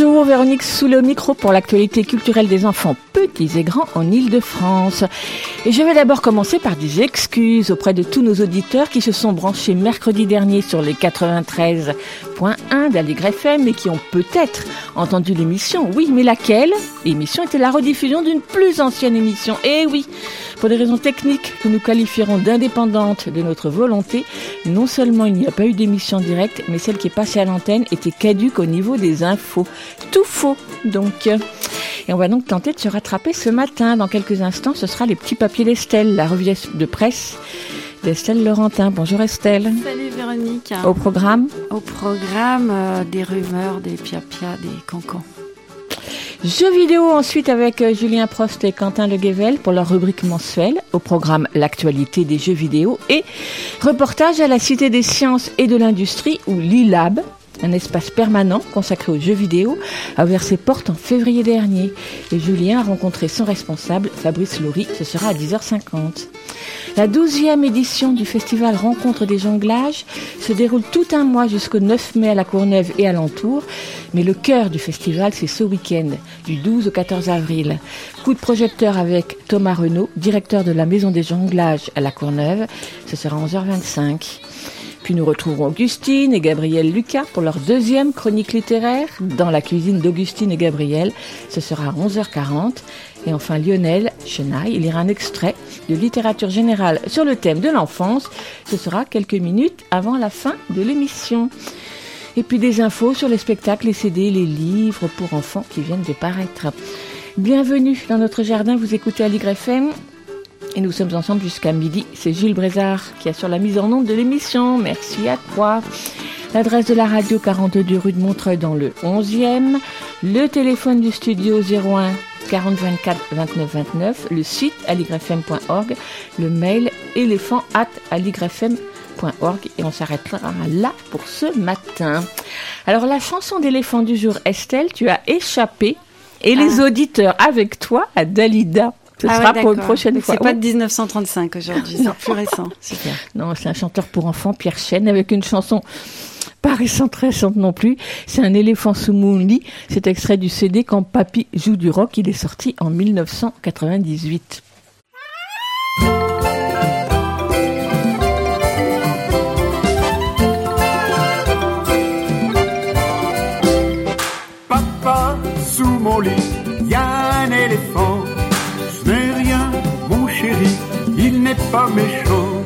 Bonjour, Véronique sous le micro pour l'actualité culturelle des enfants petits et grands en Ile-de-France. Et je vais d'abord commencer par des excuses auprès de tous nos auditeurs qui se sont branchés mercredi dernier sur les 93.1 d'Aligre FM et qui ont peut-être entendu l'émission. Oui, mais laquelle? L'émission était la rediffusion d'une plus ancienne émission. Eh oui, pour des raisons techniques que nous qualifierons d'indépendantes de notre volonté, non seulement il n'y a pas eu d'émission directe, mais celle qui est passée à l'antenne était caduque au niveau des infos. Tout faux, donc. Et on va donc tenter de se rattraper ce matin. Dans quelques instants, ce sera les petits papiers d'Estelle, la revue de presse d'Estelle Laurentin. Bonjour Estelle. Salut Véronique. Au programme Au programme, euh, des rumeurs, des pia-pia, des cancans. Jeux vidéo ensuite avec euh, Julien Prost et Quentin Le Guével pour leur rubrique mensuelle. Au programme l'actualité des jeux vidéo et reportage à la Cité des sciences et de l'industrie ou l'ILAB. Un espace permanent consacré aux jeux vidéo a ouvert ses portes en février dernier et Julien a rencontré son responsable, Fabrice Laurie. Ce sera à 10h50. La douzième édition du festival Rencontre des jonglages se déroule tout un mois jusqu'au 9 mai à la Courneuve et alentour, mais le cœur du festival c'est ce week-end, du 12 au 14 avril. Coup de projecteur avec Thomas Renaud, directeur de la Maison des jonglages à la Courneuve. Ce sera 11h25. Puis nous retrouverons Augustine et Gabriel Lucas pour leur deuxième chronique littéraire dans la cuisine d'Augustine et Gabriel. Ce sera à 11h40. Et enfin Lionel Chenaille, il lira un extrait de littérature générale sur le thème de l'enfance. Ce sera quelques minutes avant la fin de l'émission. Et puis des infos sur les spectacles, les CD, les livres pour enfants qui viennent de paraître. Bienvenue dans notre jardin, vous écoutez Aligre FM et nous sommes ensemble jusqu'à midi. C'est Gilles Brézard qui assure la mise en onde de l'émission. Merci à toi. L'adresse de la radio 42 rue de Montreuil dans le 11e. Le téléphone du studio 01 40 24 29 29. Le site aligrefm.org. Le mail éléphant at aligrefm.org. Et on s'arrêtera là pour ce matin. Alors la chanson d'éléphant du jour, Estelle, tu as échappé. Et les auditeurs avec toi à Dalida. Ce Ah ouais, sera pour une prochaine Donc fois. C'est pas de 1935 aujourd'hui, c'est plus récent. Super. Non, c'est un chanteur pour enfants, Pierre Chêne, avec une chanson pas récente, récente non plus. C'est un éléphant sous Moonly. C'est extrait du CD Quand Papy joue du rock. Il est sorti en 1998. Papa, sous mon lit, n'est pas méchant.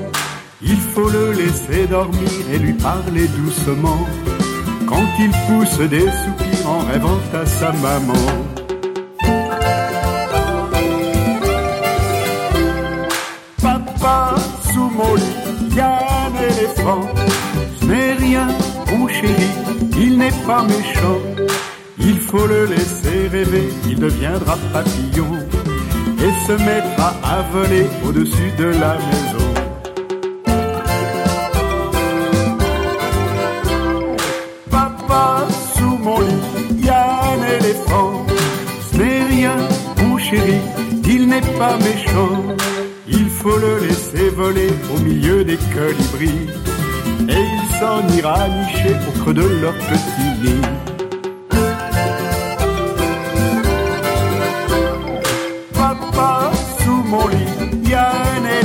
Il faut le laisser dormir et lui parler doucement. Quand il pousse des soupirs en rêvant à sa maman. Papa, sous mon lit, y a un éléphant. Ce n'est rien, mon chéri, il n'est pas méchant. Il faut le laisser rêver, il deviendra papillon et se mettra à voler au-dessus de la maison. Papa, sous mon lit, y a un éléphant. Ce n'est rien, mon chéri, il n'est pas méchant. Il faut le laisser voler au milieu des colibris et il s'en ira nicher au creux de leur petit nid.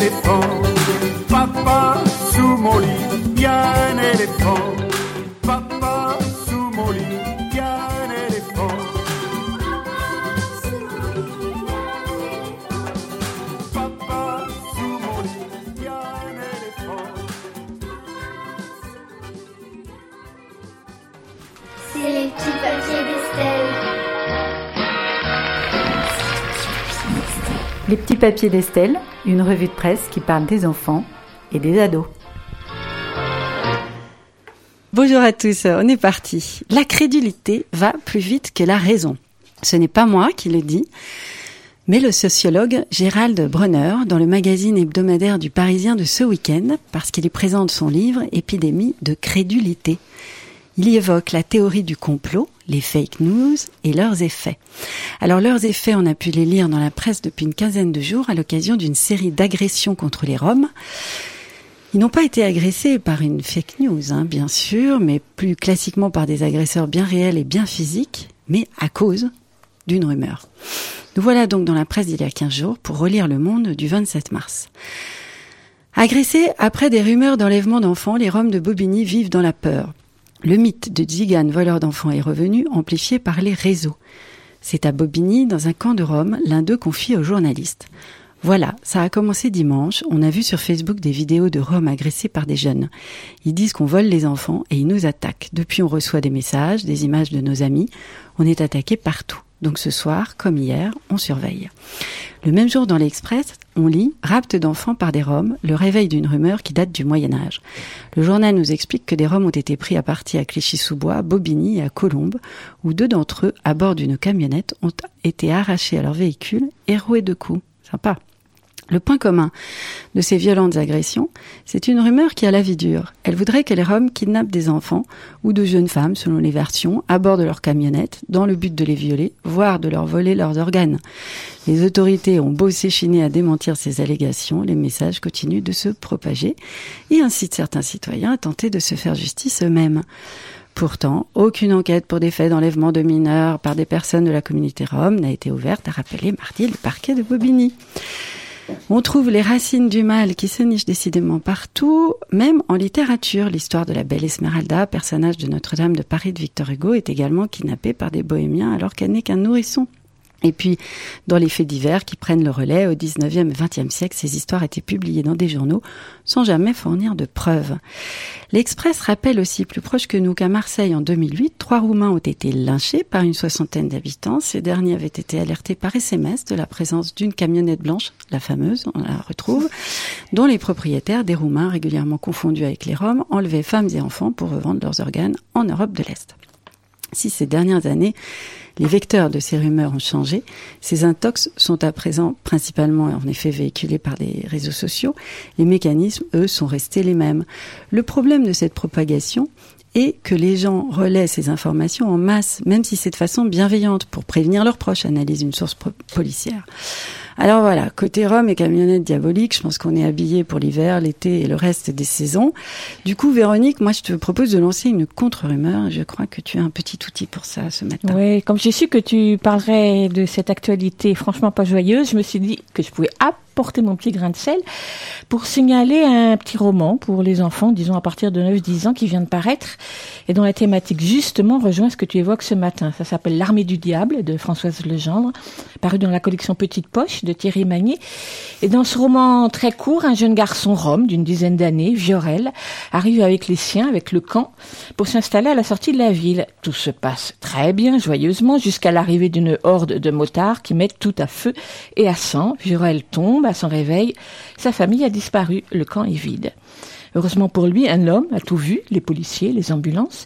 Éléphant. Papa, sous mon lit, y a un éléphant. Papa, sous mon lit, y a un éléphant. Papa, sous mon lit, y a un éléphant. C'est les petits papiers d'Estelle. Les petits papiers d'Estelle, une revue de presse qui parle des enfants et des ados. Bonjour à tous, on est parti. La crédulité va plus vite que la raison. Ce n'est pas moi qui le dis, mais le sociologue Gérald Brunner dans le magazine hebdomadaire du Parisien de ce week-end, parce qu'il y présente son livre Épidémie de crédulité. Il y évoque la théorie du complot, les fake news et leurs effets. Alors leurs effets, on a pu les lire dans la presse depuis une quinzaine de jours à l'occasion d'une série d'agressions contre les Roms. Ils n'ont pas été agressés par une fake news, hein, bien sûr, mais plus classiquement par des agresseurs bien réels et bien physiques, mais à cause d'une rumeur. Nous voilà donc dans la presse d'il y a 15 jours pour relire Le Monde du 27 mars. Agressés après des rumeurs d'enlèvement d'enfants, les Roms de Bobigny vivent dans la peur. Le mythe de Zigan, voleur d'enfants, est revenu, amplifié par les réseaux. C'est à Bobigny, dans un camp de Rome, l'un d'eux confie aux journalistes. Voilà, ça a commencé dimanche. On a vu sur Facebook des vidéos de Roms agressés par des jeunes. Ils disent qu'on vole les enfants et ils nous attaquent. Depuis, on reçoit des messages, des images de nos amis. On est attaqué partout. Donc ce soir, comme hier, on surveille. Le même jour dans l'Express, on lit Rapte d'enfants par des Roms, le réveil d'une rumeur qui date du Moyen Âge. Le journal nous explique que des Roms ont été pris à partie à Clichy-sous-Bois, Bobigny et à Colombes, où deux d'entre eux, à bord d'une camionnette, ont été arrachés à leur véhicule et roués de coups. Sympa. Le point commun de ces violentes agressions, c'est une rumeur qui a la vie dure. Elle voudrait que les Roms kidnappent des enfants ou de jeunes femmes, selon les versions, à bord de leur camionnette, dans le but de les violer, voire de leur voler leurs organes. Les autorités ont beau s'échiner à démentir ces allégations, les messages continuent de se propager et incitent certains citoyens à tenter de se faire justice eux-mêmes. Pourtant, aucune enquête pour des faits d'enlèvement de mineurs par des personnes de la communauté rome n'a été ouverte, a rappelé mardi le parquet de Bobigny. On trouve les racines du mal qui se nichent décidément partout, même en littérature. L'histoire de la belle Esmeralda, personnage de Notre-Dame de Paris de Victor Hugo, est également kidnappée par des bohémiens alors qu'elle n'est qu'un nourrisson. Et puis, dans les faits divers qui prennent le relais, au 19e et 20e siècle, ces histoires étaient publiées dans des journaux sans jamais fournir de preuves. L'Express rappelle aussi plus proche que nous qu'à Marseille en 2008, trois Roumains ont été lynchés par une soixantaine d'habitants. Ces derniers avaient été alertés par SMS de la présence d'une camionnette blanche, la fameuse, on la retrouve, dont les propriétaires, des Roumains régulièrement confondus avec les Roms, enlevaient femmes et enfants pour revendre leurs organes en Europe de l'Est. Si ces dernières années, les vecteurs de ces rumeurs ont changé. Ces intox sont à présent principalement en effet véhiculés par des réseaux sociaux. Les mécanismes, eux, sont restés les mêmes. Le problème de cette propagation est que les gens relaient ces informations en masse, même si c'est de façon bienveillante pour prévenir leurs proches, analyse une source policière. Alors voilà, côté Rome et camionnette diabolique, je pense qu'on est habillé pour l'hiver, l'été et le reste des saisons. Du coup, Véronique, moi je te propose de lancer une contre-rumeur. Je crois que tu as un petit outil pour ça ce matin. Oui, comme j'ai su que tu parlerais de cette actualité franchement pas joyeuse, je me suis dit que je pouvais apporter mon petit grain de sel pour signaler un petit roman pour les enfants, disons à partir de 9-10 ans, qui vient de paraître et dont la thématique justement rejoint ce que tu évoques ce matin. Ça s'appelle L'armée du diable de Françoise Legendre, paru dans la collection Petite Poche de Thierry Magnier. Et dans ce roman très court, un jeune garçon rome d'une dizaine d'années, Viorel, arrive avec les siens, avec le camp, pour s'installer à la sortie de la ville. Tout se passe très bien, joyeusement, jusqu'à l'arrivée d'une horde de motards qui mettent tout à feu et à sang. Viorel tombe à son réveil. Sa famille a disparu. Le camp est vide. Heureusement pour lui, un homme a tout vu, les policiers, les ambulances.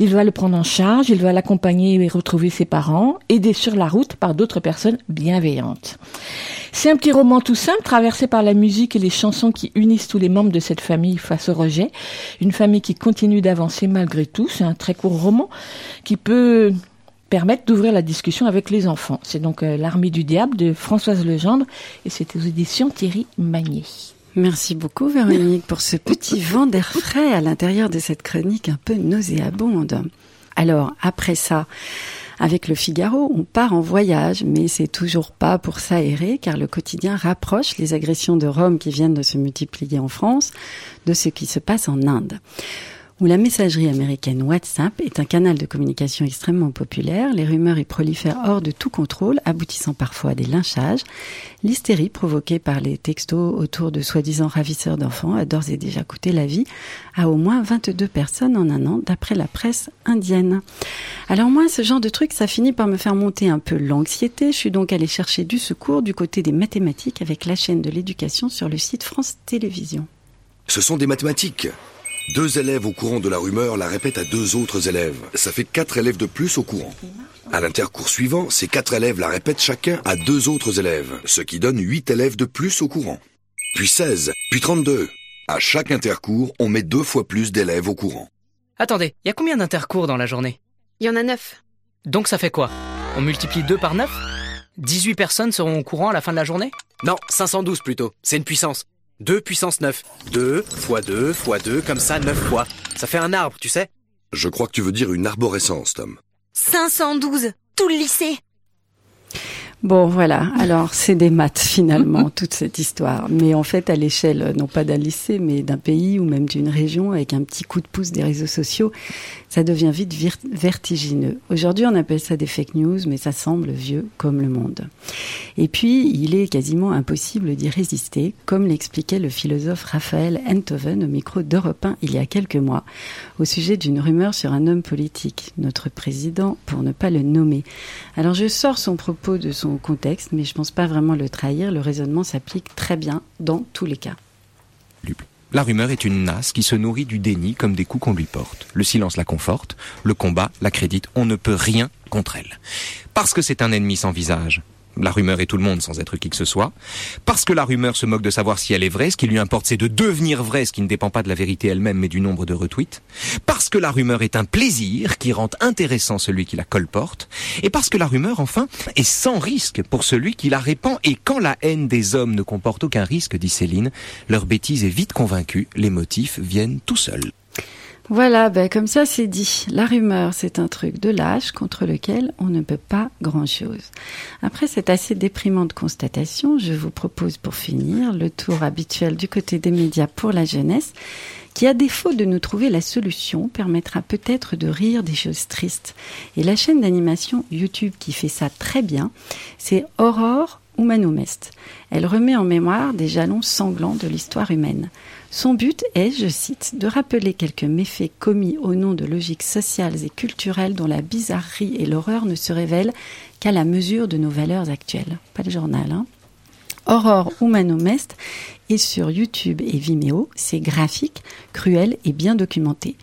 Il va le prendre en charge, il va l'accompagner et retrouver ses parents, aidé sur la route par d'autres personnes bienveillantes. C'est un petit roman tout simple, traversé par la musique et les chansons qui unissent tous les membres de cette famille face au rejet. Une famille qui continue d'avancer malgré tout. C'est un très court roman qui peut permettre d'ouvrir la discussion avec les enfants. C'est donc euh, L'armée du diable de Françoise Legendre et c'est aux éditions Thierry Magnier. Merci beaucoup Véronique pour ce petit vent d'air frais à l'intérieur de cette chronique un peu nauséabonde. Alors après ça, avec le Figaro, on part en voyage, mais c'est toujours pas pour s'aérer car le quotidien rapproche les agressions de Rome qui viennent de se multiplier en France de ce qui se passe en Inde où la messagerie américaine WhatsApp est un canal de communication extrêmement populaire, les rumeurs y prolifèrent hors de tout contrôle, aboutissant parfois à des lynchages. L'hystérie provoquée par les textos autour de soi-disant ravisseurs d'enfants a d'ores et déjà coûté la vie à au moins 22 personnes en un an, d'après la presse indienne. Alors moi, ce genre de truc, ça finit par me faire monter un peu l'anxiété. Je suis donc allée chercher du secours du côté des mathématiques avec la chaîne de l'éducation sur le site France Télévisions. Ce sont des mathématiques Deux élèves au courant de la rumeur la répètent à deux autres élèves. Ça fait quatre élèves de plus au courant. À l'intercours suivant, ces quatre élèves la répètent chacun à deux autres élèves, ce qui donne huit élèves de plus au courant. Puis 16, puis 32. À chaque intercours, on met deux fois plus d'élèves au courant. Attendez, il y a combien d'intercours dans la journée? Il y en a neuf. Donc ça fait quoi? On multiplie 2 par 9 18 personnes seront au courant à la fin de la journée? Non, 512 plutôt. C'est une puissance. 2 puissance 9. 2 fois 2 fois 2, comme ça 9 fois. Ça fait un arbre, tu sais Je crois que tu veux dire une arborescence, Tom. 512 Tout le lycée Bon, voilà. Alors, c'est des maths finalement, toute cette histoire. Mais en fait, à l'échelle, euh, non pas d'un lycée, mais d'un pays ou même d'une région, avec un petit coup de pouce des réseaux sociaux, ça devient vite vertigineux. Aujourd'hui, on appelle ça des fake news, mais ça semble vieux comme le monde. Et puis, il est quasiment impossible d'y résister, comme l'expliquait le philosophe Raphaël Enthoven au micro d'Europe 1 il y a quelques mois, au sujet d'une rumeur sur un homme politique, notre président, pour ne pas le nommer. Alors, je sors son propos de son contexte, mais je pense pas vraiment le trahir. Le raisonnement s'applique très bien dans tous les cas. La rumeur est une nasse qui se nourrit du déni comme des coups qu'on lui porte. Le silence la conforte, le combat la crédite, on ne peut rien contre elle. Parce que c'est un ennemi sans visage. La rumeur est tout le monde sans être qui que ce soit. Parce que la rumeur se moque de savoir si elle est vraie, ce qui lui importe c'est de devenir vraie, ce qui ne dépend pas de la vérité elle-même mais du nombre de retweets. Parce que la rumeur est un plaisir qui rend intéressant celui qui la colporte. Et parce que la rumeur, enfin, est sans risque pour celui qui la répand. Et quand la haine des hommes ne comporte aucun risque, dit Céline, leur bêtise est vite convaincue, les motifs viennent tout seuls. Voilà, ben comme ça c'est dit. La rumeur, c'est un truc de lâche contre lequel on ne peut pas grand-chose. Après cette assez déprimante constatation, je vous propose pour finir le tour habituel du côté des médias pour la jeunesse, qui à défaut de nous trouver la solution, permettra peut-être de rire des choses tristes. Et la chaîne d'animation YouTube qui fait ça très bien, c'est Aurore Humanomest. Elle remet en mémoire des jalons sanglants de l'histoire humaine. Son but est, je cite, de rappeler quelques méfaits commis au nom de logiques sociales et culturelles dont la bizarrerie et l'horreur ne se révèlent qu'à la mesure de nos valeurs actuelles. Pas le journal, hein Aurore Humanomest est sur YouTube et Vimeo. C'est graphique, cruel et bien documenté.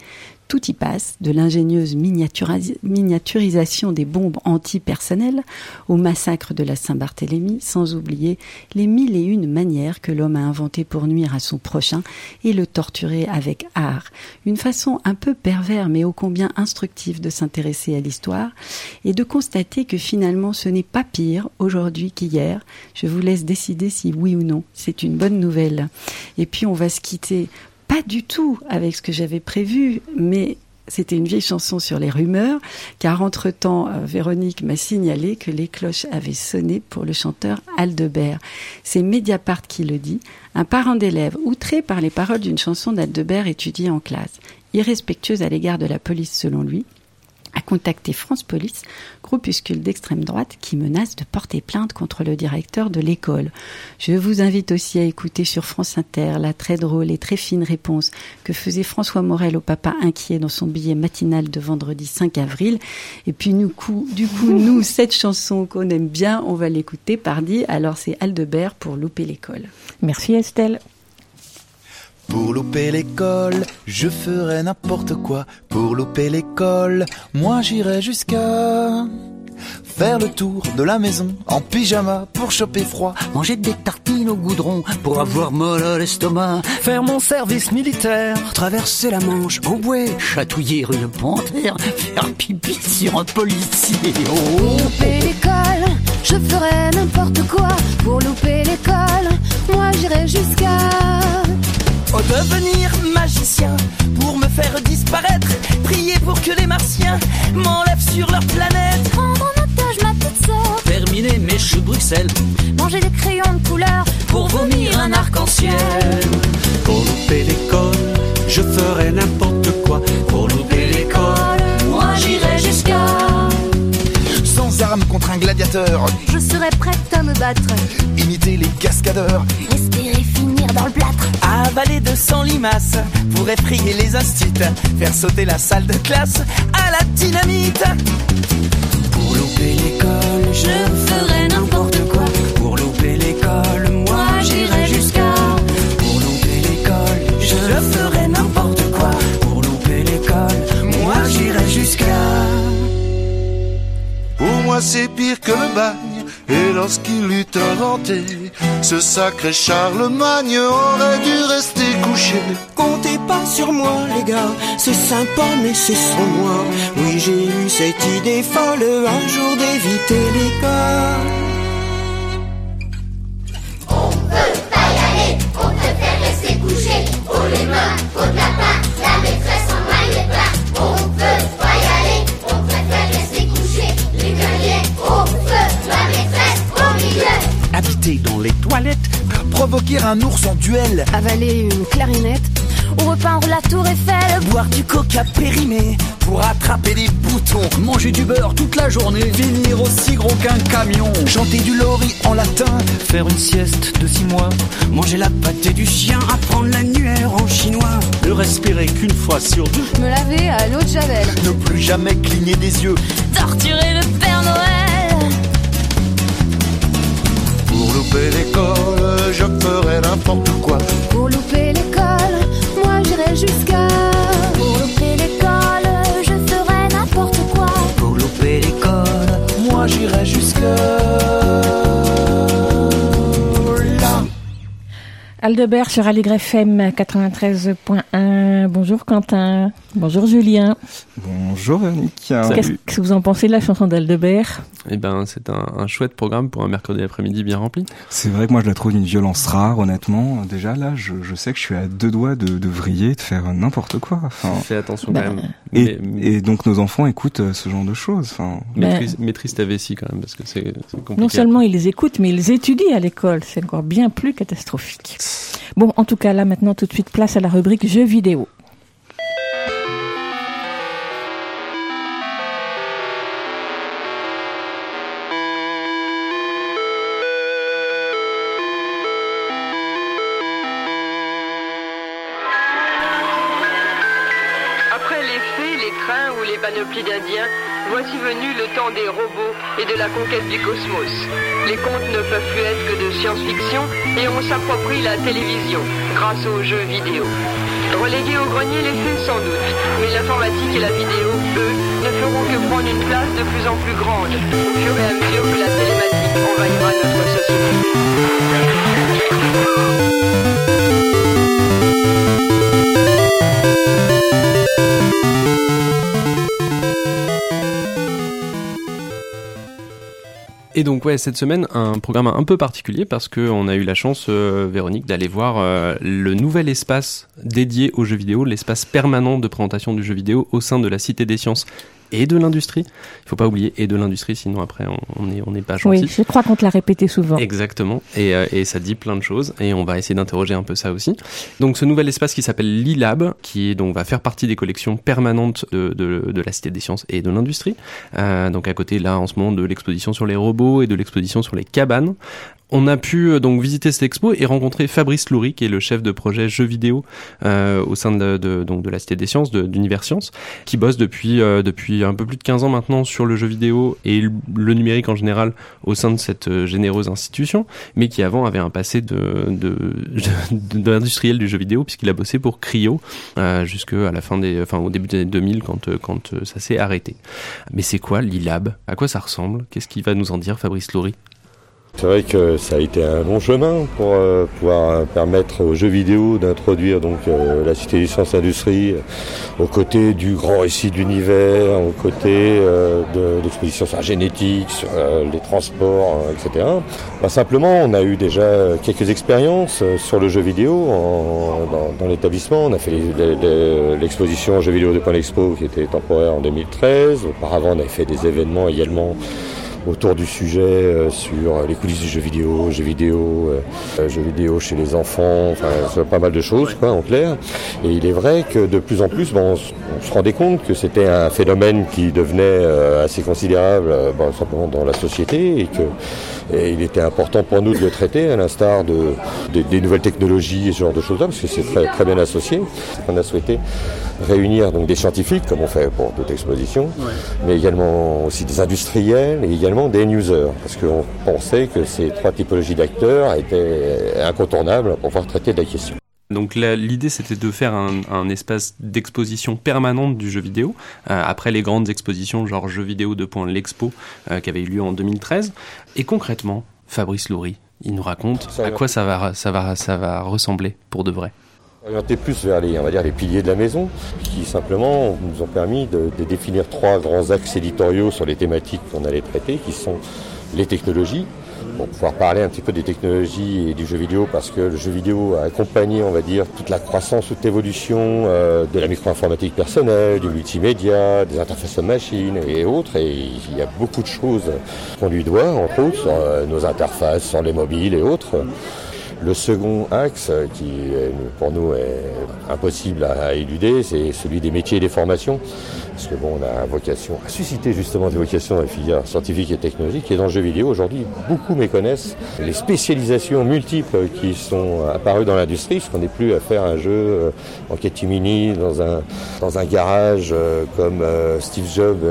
Tout y passe, de l'ingénieuse miniaturisation des bombes antipersonnelles au massacre de la Saint-Barthélemy, sans oublier les mille et une manières que l'homme a inventées pour nuire à son prochain et le torturer avec art. Une façon un peu pervers mais ô combien instructive de s'intéresser à l'histoire et de constater que finalement ce n'est pas pire aujourd'hui qu'hier. Je vous laisse décider si oui ou non c'est une bonne nouvelle. Et puis on va se quitter pas du tout avec ce que j'avais prévu, mais c'était une vieille chanson sur les rumeurs, car entre-temps, euh, Véronique m'a signalé que les cloches avaient sonné pour le chanteur Aldebert. C'est Mediapart qui le dit, un parent d'élève outré par les paroles d'une chanson d'Aldebert étudiée en classe, irrespectueuse à l'égard de la police selon lui, a contacté France Police, groupuscule d'extrême droite qui menace de porter plainte contre le directeur de l'école. Je vous invite aussi à écouter sur France Inter la très drôle et très fine réponse que faisait François Morel au papa inquiet dans son billet matinal de vendredi 5 avril. Et puis nous, coup, du coup, nous, cette chanson qu'on aime bien, on va l'écouter pardi. Alors c'est Aldebert pour louper l'école. Merci Estelle. Pour louper l'école, je ferai n'importe quoi. Pour louper l'école, moi j'irai jusqu'à faire le tour de la maison en pyjama pour choper froid. Manger des tartines au goudron pour avoir mal à l'estomac. Faire mon service militaire. Traverser la Manche en bouée. Chatouiller une panthère. Faire pipi sur un policier. Oh. louper l'école, je ferai n'importe quoi pour louper l'école. Moi j'irai jusqu'à Oh, devenir magicien pour me faire disparaître. Prier pour que les martiens m'enlèvent sur leur planète. prendre en otage ma petite sœur, Terminer mes choux Bruxelles. manger des crayons de couleur Pour vomir un arc-en-ciel. Pour louper l'école, je ferai n'importe quoi. Pour louper l'école, moi j'irai jusqu'à. Sans armes contre un gladiateur. Je serai prête à me battre, Imiter les cascadeurs. espérer verre dans le plâtre. Limaces pour effrayer les instits. Faire sauter la salle de classe à la dynamite. Pour louper l'école, je ferai n'importe quoi. Pour louper l'école, moi j'irai jusqu'à. Pour louper l'école, je ferai n'importe quoi. Pour louper l'école, moi j'irai jusqu'à. Pour moi c'est pire que le bac et lorsqu'il eut inventé ce sacré Charlemagne, aurait dû rester couché. Comptez pas sur moi, les gars, c'est sympa, mais c'est sans moi. Oui, j'ai eu cette idée folle un jour d'éviter l'école. On peut pas y aller, on préfère rester couché. Faut les mains, faut de la Dans les toilettes, provoquer un ours en duel, Avaler une clarinette. Ou repeindre la tour Eiffel. boire du coca périmé pour attraper des boutons, manger du beurre toute la journée, venir aussi gros qu'un camion, chanter du lori en latin, faire une sieste de six mois, manger la pâtée du chien, apprendre l'annuaire en chinois, ne respirer qu'une fois sur deux, Me laver à l'eau de Javel. ne plus jamais cligner des yeux, Torturer le Père Noël. Louper l'école, je ferai n'importe quoi. Pour louper l'école, moi j'irai jusqu'à. Aldebert sur Aligre FM 93.1. Bonjour Quentin. Bonjour Julien. Bonjour Véronique. Qu'est-ce que vous en pensez de la chanson d'Aldebert? Eh ben, c'est un, un chouette programme pour un mercredi après-midi bien rempli. C'est vrai que moi je la trouve d'une violence rare, honnêtement. Déjà là, je, je sais que je suis à deux doigts de, de vriller, de faire n'importe quoi. Enfin, Fais attention Bah, quand même. et, Mais- et donc nos enfants écoutent euh, ce genre de choses. Enfin, Maîtrise, maîtrise ta vessie quand même, parce que c'est compliqué. Non seulement ils les écoutent, mais ils les étudient à l'école. C'est encore bien plus catastrophique. Bon, en tout cas, là maintenant, tout de suite, place à la rubrique jeux vidéo. La conquête du cosmos. Les contes ne peuvent plus être que de science-fiction et on s'approprie la télévision grâce aux jeux vidéo. Relégués au grenier les faits sans doute, mais l'informatique et la vidéo, ne feront que prendre une place de plus en plus grande au fur et à mesure que la télématique envahira notre société. Et donc ouais, cette semaine, un programme un peu particulier parce qu'on a eu la chance, euh, Véronique, d'aller voir euh, le nouvel espace dédié aux jeux vidéo, l'espace permanent de présentation du jeu vidéo au sein de la Cité des Sciences et de l'industrie. Il faut pas oublier et de l'industrie, sinon après on on est on n'est pas gentil. Oui, je crois qu'on te l'a répété souvent. Exactement, et, euh, et ça dit plein de choses, et on va essayer d'interroger un peu ça aussi. Donc ce nouvel espace qui s'appelle l'ILab, qui est, donc va faire partie des collections permanentes de, de, de la Cité des Sciences et de l'Industrie. Euh, donc à côté là en ce moment de l'exposition sur les robots et de l'exposition sur les cabanes. On a pu euh, donc visiter cette expo et rencontrer Fabrice Loury, qui est le chef de projet jeux vidéo euh, au sein de, de- donc de la Cité des Sciences, d'Univers Sciences, qui bosse depuis, euh, depuis un peu plus de 15 ans maintenant sur le jeu vidéo et le, numérique en général au sein de cette euh, généreuse institution, mais qui avant avait un passé de, de, de- d'industriel du jeu vidéo, puisqu'il a bossé pour Cryo euh, jusqu'à la fin des, enfin au début des années 2000 quand, euh, quand ça s'est arrêté. Mais c'est quoi l'ILAB À quoi ça ressemble? Qu'est-ce qu'il va nous en dire Fabrice Loury? C'est vrai que ça a été un long chemin pour euh, pouvoir permettre aux jeux vidéo d'introduire donc euh, la Cité Sciences Industrie euh, aux côtés du grand récit de l'univers, aux côtés euh, de l'exposition sur la génétique, sur les transports, etc. Bah, simplement, on a eu déjà quelques expériences sur le jeu vidéo dans, dans l'établissement. On a fait l'exposition Jeux vidéo de Point Expo qui était temporaire en 2013. Auparavant, on avait fait des événements également autour du sujet euh, sur les coulisses du jeu vidéo, jeux vidéo, euh, euh, jeux vidéo chez les enfants, enfin pas mal de choses quoi en clair. Et il est vrai que de plus en plus, bon, on, se rendait compte que c'était un phénomène qui devenait assez considérable bon, simplement dans la société et que et il était important pour nous de le traiter à l'instar de, des- des nouvelles technologies et ce genre de choses-là parce que c'est très, très bien associé. On a souhaité réunir donc des scientifiques comme on fait pour d'autres expositions, mais également aussi des industriels et également des users, parce qu'on pensait que ces trois typologies d'acteurs étaient incontournables pour pouvoir traiter de la question. Donc l'idée c'était de faire un, un espace d'exposition permanente du jeu vidéo, euh, après les grandes expositions genre jeux vidéo 2. l'expo euh, qui avait eu lieu en 2013. Et concrètement, Fabrice Loury, il nous raconte à quoi ça va, ça va, ça va ressembler pour de vrai. Orienté plus vers les, on va dire, les piliers de la maison, qui simplement nous ont permis de, de définir trois grands axes éditoriaux sur les thématiques qu'on allait traiter, qui sont les technologies. Pour pouvoir parler un petit peu des technologies et du jeu vidéo, parce que le jeu vidéo a accompagné, on va dire, toute la croissance, toute l'évolution euh, de la micro-informatique personnelle, du multimédia, des interfaces machines et autres. Et il y a beaucoup de choses qu'on lui doit, entre autres, sur euh, nos interfaces, sur les mobiles et autres. Le second axe, euh, qui pour nous est impossible à éluder, c'est celui des métiers et des formations. Parce que bon, on a vocation à susciter justement des vocations dans les filières scientifiques et technologiques. Et dans le jeu vidéo, aujourd'hui, beaucoup méconnaissent les spécialisations multiples qui sont apparues dans l'industrie, parce qu'on n'est plus à faire un jeu euh, en catimini dans un, dans un garage euh, comme Steve Jobs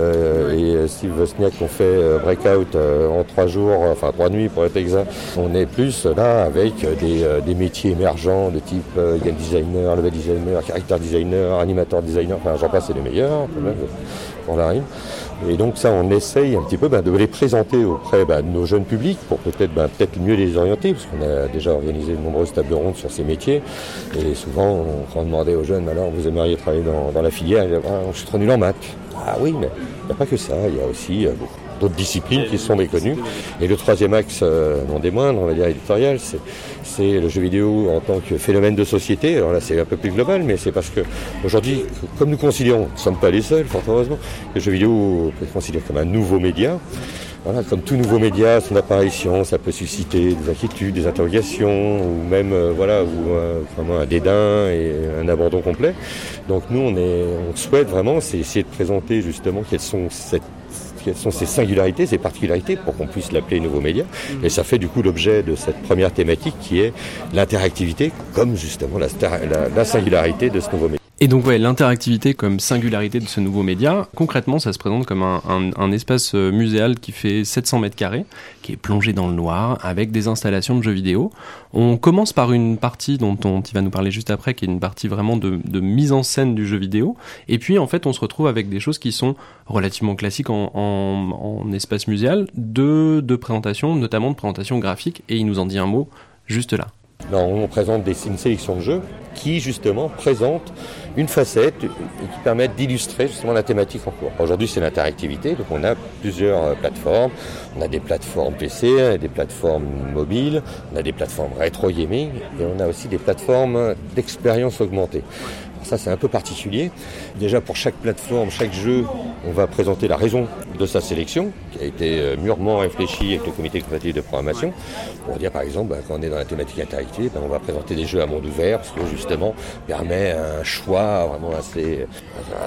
et Steve Wozniak ont fait Breakout en trois jours, enfin trois nuits pour être exact. On est plus là avec des, euh, des métiers émergents de type euh, game designer, level designer, character designer, animateur designer, enfin j'en passe, c'est les meilleurs quand même, pour la. Et donc ça, on essaye un petit peu ben, de les présenter auprès ben, de nos jeunes publics pour peut-être ben, peut-être mieux les orienter, parce qu'on a déjà organisé de nombreuses tables rondes sur ces métiers. Et souvent, on, demandait aux jeunes, alors vous aimeriez travailler dans, la filière, Ah, je suis trop nul en maths. Ah oui, mais il n'y a pas que ça, il y a aussi euh, beaucoup d'autres disciplines qui sont méconnues. Et le troisième axe, euh, non des moindres, on va dire éditorial, c'est, le jeu vidéo en tant que phénomène de société. Alors là, c'est un peu plus global, mais c'est parce que aujourd'hui, comme nous considérons, nous ne sommes pas les seuls, fort heureusement, le jeu vidéo peut être considéré comme un nouveau média. Voilà, comme tout nouveau média, son apparition, ça peut susciter des inquiétudes, des interrogations, ou même euh, voilà, ou euh, vraiment un dédain et un abandon complet. Donc nous, on, est, on souhaite vraiment, c'est essayer de présenter justement quelles sont cette quelles sont ses singularités, ses particularités pour qu'on puisse l'appeler nouveau média. Et ça fait du coup l'objet de cette première thématique qui est l'interactivité comme justement la, la singularité de ce nouveau média. Et donc ouais, l'interactivité comme singularité de ce nouveau média, concrètement ça se présente comme un, un- espace euh, muséal qui fait 700 mètres carrés, qui est plongé dans le noir, avec des installations de jeux vidéo. On commence par une partie dont on vas nous parler juste après, qui est une partie vraiment de, de mise en scène du jeu vidéo. Et puis en fait on se retrouve avec des choses qui sont relativement classiques en, en- en espace muséal, de, de présentation, notamment de présentation graphique, et il nous en dit un mot juste là. On présente des- une sélection de jeux qui justement présentent une facette et qui permettent d'illustrer justement la thématique en cours. Aujourd'hui, c'est l'interactivité, donc on a plusieurs euh, plateformes. On a des plateformes PC, des plateformes mobiles, on a des plateformes rétro gaming et on a aussi des plateformes d'expérience augmentée. Ça, c'est un peu particulier. Déjà, pour chaque plateforme, chaque jeu, on va présenter la raison de sa sélection, qui a été euh, mûrement réfléchie avec le comité quantitatif de programmation. Pour dire, par exemple, bah, quand on est dans la thématique interactive, bah, on va présenter des jeux à monde ouvert, parce que justement, permet un choix vraiment assez,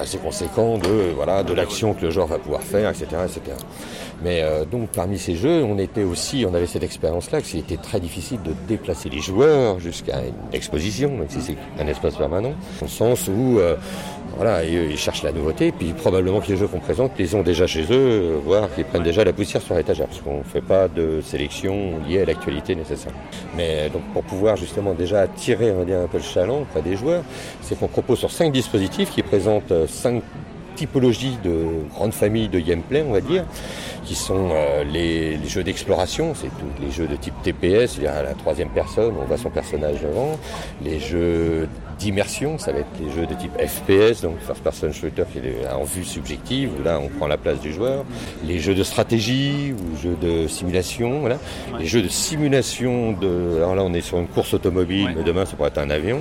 assez conséquent de, voilà, de l'action que le joueur va pouvoir faire, etc. etc. Mais euh, donc, parmi ces jeux, on était aussi, on avait cette expérience-là, que c'était très difficile de déplacer les joueurs jusqu'à une exposition, même si c'est un espace permanent, au sens où euh, voilà, ils, ils cherchent la nouveauté, puis probablement que les jeux qu'on présente les ont déjà chez eux, euh, voire qu'ils prennent déjà la poussière sur l'étagère, parce qu'on ne fait pas de sélection liée à l'actualité nécessaire. Mais euh, donc pour pouvoir justement déjà attirer on va dire, un peu le chaland auprès des joueurs, c'est qu'on propose sur cinq dispositifs qui présentent euh, cinq typologies de grandes familles de gameplay, on va dire, qui sont euh, les, les jeux d'exploration, c'est tous les jeux de type TPS, c'est-à-dire à la troisième personne, on voit son personnage devant, les jeux d'immersion, ça va être les jeux de type FPS, donc first person shooter qui est en vue subjective, où là on prend la place du joueur, les jeux de stratégie ou jeux de simulation, voilà, les jeux de simulation de, alors là on est sur une course automobile, mais demain ça pourrait être un avion.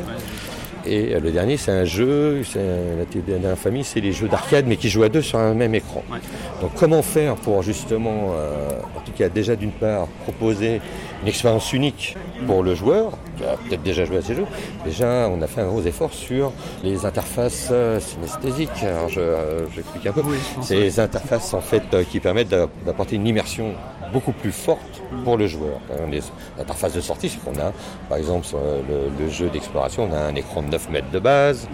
Et euh, le dernier, c'est un jeu, c'est un- la dernière famille, c'est les jeux d'arcade, mais qui jouent à deux sur un même écran. Donc comment faire pour justement, euh, en tout cas déjà d'une part, proposer une expérience unique pour le joueur, qui a peut-être déjà joué à ces jeux. Déjà, on a fait un gros effort sur les interfaces euh, synesthésiques. Alors je, euh, j'explique un peu. Ces interfaces en fait qui permettent d'a- d'apporter une immersion beaucoup plus forte pour le joueur. L'interface de sortie, c'est qu'on a, par exemple, sur le, le jeu d'exploration, on a un écran de 9 mètres de base,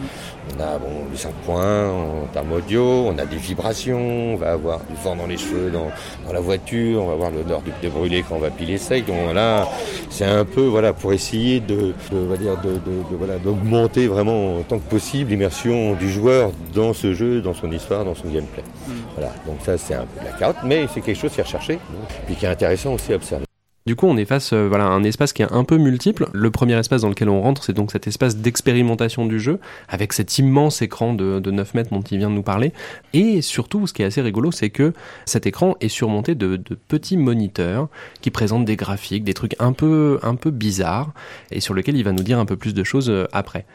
on a bon, les 5 points en termes audio, on a des vibrations, on va avoir du vent dans les cheveux dans, dans la voiture, on va avoir l'odeur du débrûlé quand on va piler sec. Donc là, c'est un peu voilà pour essayer de, de, on va dire, de, de, de voilà d'augmenter vraiment autant que possible l'immersion du joueur dans ce jeu, dans son histoire, dans son gameplay. Voilà, donc ça c'est un peu la carte, mais c'est quelque chose qui est recherché, qui est intéressant aussi à observer. Du coup, on est face euh, voilà, à un espace qui est un peu multiple. Le premier espace dans lequel on rentre, c'est donc cet espace d'expérimentation du jeu, avec cet immense écran de, de 9 mètres dont il vient de nous parler. Et surtout, ce qui est assez rigolo, c'est que cet écran est surmonté de, petits moniteurs qui présentent des graphiques, des trucs un peu, un peu bizarres, et sur lesquels il va nous dire un peu plus de choses euh, après.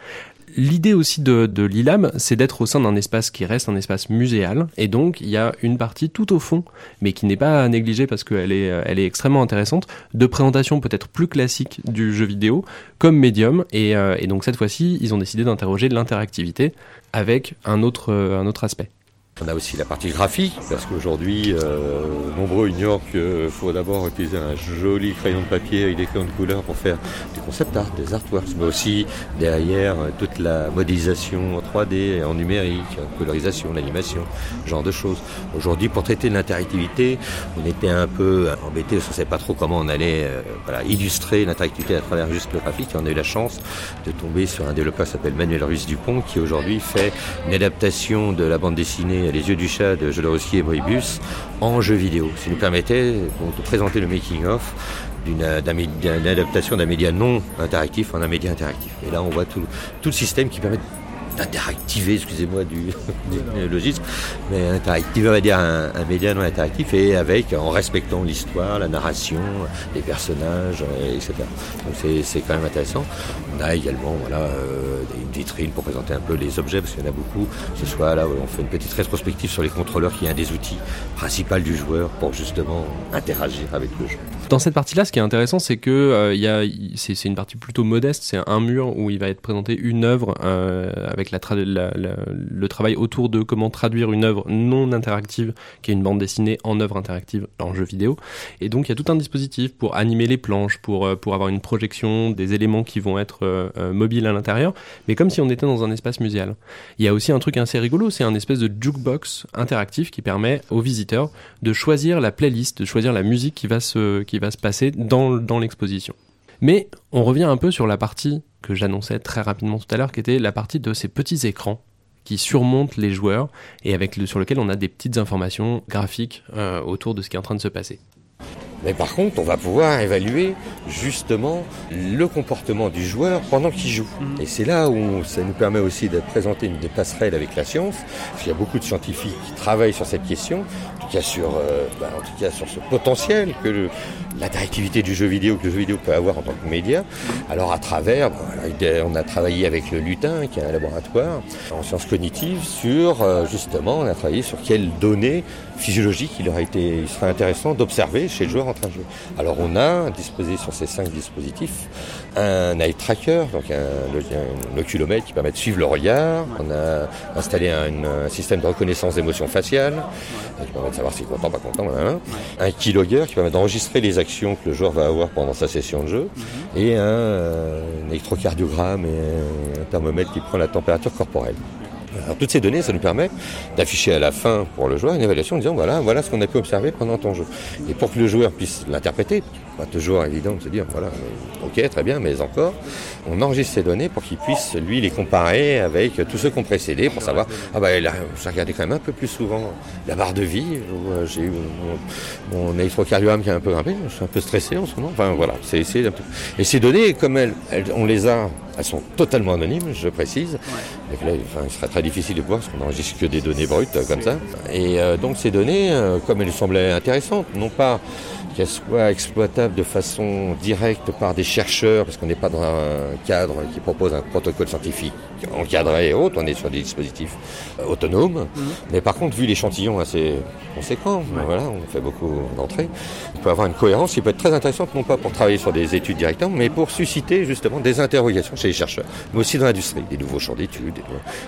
L'idée aussi de, de l'ILAM, c'est d'être au sein d'un espace qui reste un espace muséal, et donc il y a une partie tout au fond, mais qui n'est pas négligée parce qu'elle est, elle est extrêmement intéressante, de présentation peut-être plus classique du jeu vidéo comme médium, et, euh, donc cette fois-ci, ils ont décidé d'interroger l'interactivité avec un autre, euh, un autre aspect. On a aussi la partie graphique, parce qu'aujourd'hui, euh, nombreux ignorent qu'il faut d'abord utiliser un joli crayon de papier avec des crayons de couleur pour faire des concept art, des artworks, mais aussi derrière euh, toute la modélisation en 3D, en numérique, en colorisation, l'animation, ce genre de choses. Aujourd'hui, pour traiter l'interactivité, on était un peu embêté, qu'on ne savait pas trop comment on allait euh, voilà, illustrer l'interactivité à travers juste le graphique. Et on a eu la chance de tomber sur un développeur qui s'appelle Manuel Ruiz Dupont, qui aujourd'hui fait une adaptation de la bande dessinée les yeux du chat de Jodorowsky et Moebius en jeu vidéo. Ça nous permettait de présenter le making-of d'une adaptation d'un média non interactif en un média interactif. Et là, on voit tout, tout le système qui permet d'interactiver, excusez-moi du, du logisme, mais interactiver, on va dire, un, média non interactif et avec, en respectant l'histoire, la narration, les personnages, etc. Donc c'est quand même intéressant. On a également, voilà, euh, une vitrine pour présenter un peu les objets, parce qu'il y en a beaucoup. Ce soit là, on fait une petite rétrospective sur les contrôleurs, qui est un des outils principaux du joueur pour justement interagir avec le jeu. Dans cette partie-là, ce qui est intéressant, c'est que euh, y a, c'est une partie plutôt modeste. C'est un mur où il va être présenté une œuvre euh, avec le travail autour de comment traduire une œuvre non interactive, qui est une bande dessinée en œuvre interactive en jeu vidéo. Et donc, il y a tout un dispositif pour animer les planches, pour, euh, pour avoir une projection des éléments qui vont être euh, mobiles à l'intérieur, mais comme si on était dans un espace muséal. Il y a aussi un truc assez rigolo, c'est un espèce de jukebox interactif qui permet aux visiteurs de choisir la playlist, de choisir la musique qui va se, va se passer dans, dans l'exposition. Mais on revient un peu sur la partie que j'annonçais très rapidement tout à l'heure, qui était la partie de ces petits écrans qui surmontent les joueurs et avec le, sur lequel on a des petites informations graphiques euh, autour de ce qui est en train de se passer. Mais par contre, on va pouvoir évaluer justement le comportement du joueur pendant qu'il joue. Mmh. Et c'est là où ça nous permet aussi de présenter une des passerelles avec la science. Parce qu'il y a beaucoup de scientifiques qui travaillent sur cette question, en tout cas sur, euh, bah, en tout cas sur ce potentiel que le, l'interactivité du jeu vidéo que le jeu vidéo peut avoir en tant que média. Alors à travers, bon, alors, on a travaillé avec le Lutin, qui est un laboratoire en sciences cognitives, sur euh, justement, on a travaillé sur quelles données physiologiques il aurait été, il serait intéressant d'observer chez le joueur en. Alors on a disposé sur ces cinq dispositifs un eye tracker, donc un, oculomètre qui permet de suivre le regard. On a installé un, un système de reconnaissance d'émotions faciales qui permet de savoir s'il est content, pas content. Voilà. Un keylogger qui permet d'enregistrer les actions que le joueur va avoir pendant sa session de jeu, mmh. et un, euh, un, électrocardiogramme et un thermomètre qui prend la température corporelle. Alors, toutes ces données, ça nous permet d'afficher à la fin pour le joueur une évaluation en disant voilà, voilà ce qu'on a pu observer pendant ton jeu. Et pour que le joueur puisse l'interpréter, pas toujours évident de se dire voilà, ok, très bien, mais encore, on enregistre ces données pour qu'il puisse lui les comparer avec tous ceux qui ont précédé pour savoir ah bah là, j'ai regardé quand même un peu plus souvent la barre de vie, où j'ai eu mon, mon électrocardiogramme qui est un peu grimpé, je suis un peu stressé en ce moment. Enfin voilà, c'est essayer Et ces données, comme elles, on les a elles sont totalement anonymes, je précise. Ouais. Là, enfin, il serait très difficile de voir parce qu'on n'enregistre que des données brutes comme ça. Et euh, donc ces données, euh, comme elles semblaient intéressantes, non pas qu'elles soient exploitables de façon directe par des chercheurs, parce qu'on n'est pas dans un cadre qui propose un protocole scientifique encadré et autres, on est sur des dispositifs euh, autonomes. Mmh. Mais par contre, vu l'échantillon assez conséquent, ouais. voilà, on fait beaucoup d'entrées, on peut avoir une cohérence qui peut être très intéressante, non pas pour travailler sur des études directement, mais pour susciter justement des interrogations chez les chercheurs, mais aussi dans l'industrie, des nouveaux champs d'études,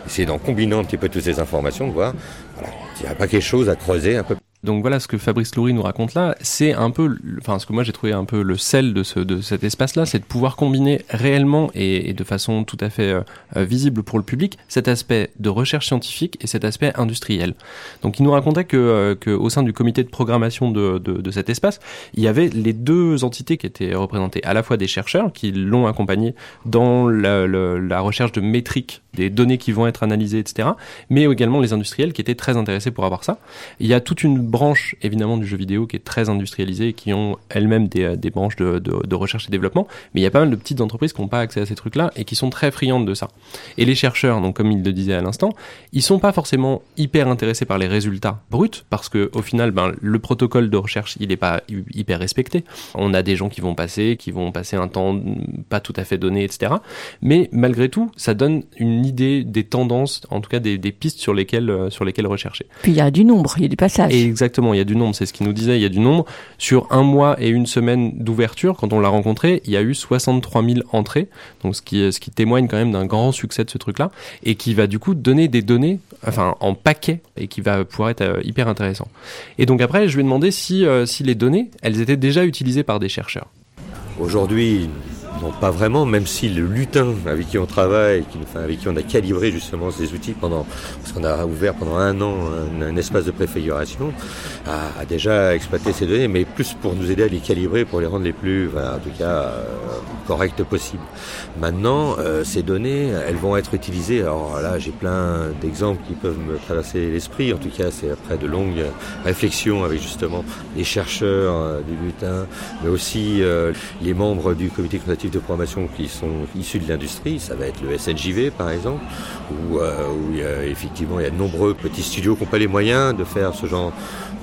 essayer d'en combinant un petit peu toutes ces informations, de voir, voilà, il n'y a pas quelque chose à creuser un peu Donc voilà, ce que Fabrice Loury nous raconte là, c'est un peu, enfin ce que moi j'ai trouvé un peu le sel de, ce, de cet espace-là, c'est de pouvoir combiner réellement et, de façon tout à fait euh, euh, visible pour le public cet aspect de recherche scientifique et cet aspect industriel. Donc il nous racontait que, euh, que au sein du comité de programmation de, de, cet espace, il y avait les deux entités qui étaient représentées, à la fois des chercheurs qui l'ont accompagné dans la recherche de métriques des données qui vont être analysées, etc. Mais également les industriels qui étaient très intéressés pour avoir ça. Il y a toute une branche évidemment du jeu vidéo qui est très industrialisée, qui ont elles-mêmes des, euh, des branches de, de, de recherche et développement. Mais il y a pas mal de petites entreprises qui n'ont pas accès à ces trucs-là et qui sont très friandes de ça. Et les chercheurs, donc comme il le disait à l'instant, ils sont pas forcément hyper intéressés par les résultats bruts parce que au final, ben, le protocole de recherche il est pas hy- hyper respecté. On a des gens qui vont passer, qui vont passer un temps pas tout à fait donné, etc. Mais malgré tout, ça donne une idée des tendances, en tout cas des, des pistes sur lesquelles euh, sur lesquelles rechercher. Puis il y a du nombre, il y a du passage. Et exactement, il y a du nombre, c'est ce qu'il nous disait, il y a du nombre. Sur un mois et une semaine d'ouverture, quand on l'a rencontré, il y a eu 63 000 entrées, donc ce qui, ce qui témoigne quand même d'un grand succès de ce truc-là, et qui va du coup donner des données, enfin en paquet, et qui va pouvoir être euh, hyper intéressant. Et donc après, je lui ai demandé si, euh, si les données, elles étaient déjà utilisées par des chercheurs. Aujourd'hui, non pas vraiment, même si le lutin avec qui on travaille, qui, enfin, avec qui on a calibré justement ces outils pendant, parce qu'on a ouvert pendant un an un, espace de préfiguration, a, a déjà exploité ces données, mais plus pour nous aider à les calibrer, pour les rendre les plus, en tout cas, euh, correctes possibles. Maintenant, euh, ces données, elles vont être utilisées. Alors là, j'ai plein d'exemples qui peuvent me traverser l'esprit. En tout cas, c'est après de longues réflexions avec justement les chercheurs euh, du lutin, mais aussi euh, les membres du comité consultatif de programmation qui sont issus de l'industrie. Ça va être le SNJV, par exemple, où, euh, où il y a, effectivement il y a de nombreux petits studios qui n'ont pas les moyens de faire ce genre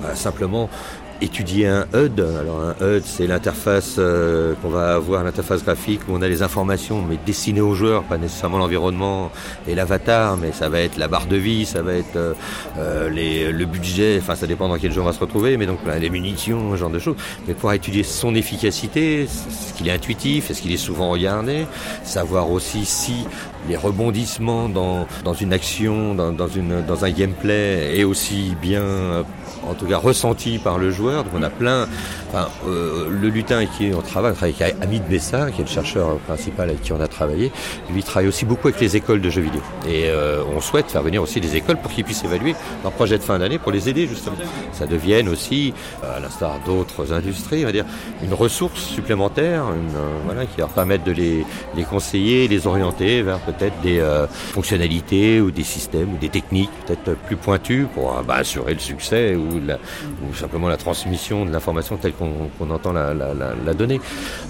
euh, simplement étudier un HUD. Alors un HUD, c'est l'interface euh, qu'on va avoir, l'interface graphique où on a les informations, mais dessinées aux joueurs, pas nécessairement l'environnement et l'avatar, mais ça va être la barre de vie, ça va être euh, euh, le budget, enfin ça dépend dans quel jeu on va se retrouver, mais donc ben, les munitions, ce genre de choses. Mais pour étudier son efficacité, est-ce qu'il est intuitif, est-ce qu'il est souvent regardé, savoir aussi si les rebondissements dans, une action, dans, un gameplay est aussi bien, en tout cas, ressenti par le joueur. Donc on a plein. Enfin, euh, le lutin qui on travaille, on travaille avec Hamid Bessa, qui est le chercheur principal avec qui on a travaillé. Lui, il travaille aussi beaucoup avec les écoles de jeux vidéo. Et euh, on souhaite faire venir aussi des écoles pour qu'ils puissent évaluer leur projet de fin d'année pour les aider justement. Ça devienne aussi, à l'instar d'autres industries, on va dire, une ressource supplémentaire, une, euh, voilà, qui leur permette de les, les conseiller, les orienter vers peut-être des euh, fonctionnalités ou des systèmes ou des techniques peut-être plus pointues pour euh, bah, assurer le succès ou, ou simplement la transmission de l'information telle qu'on entend la, donner.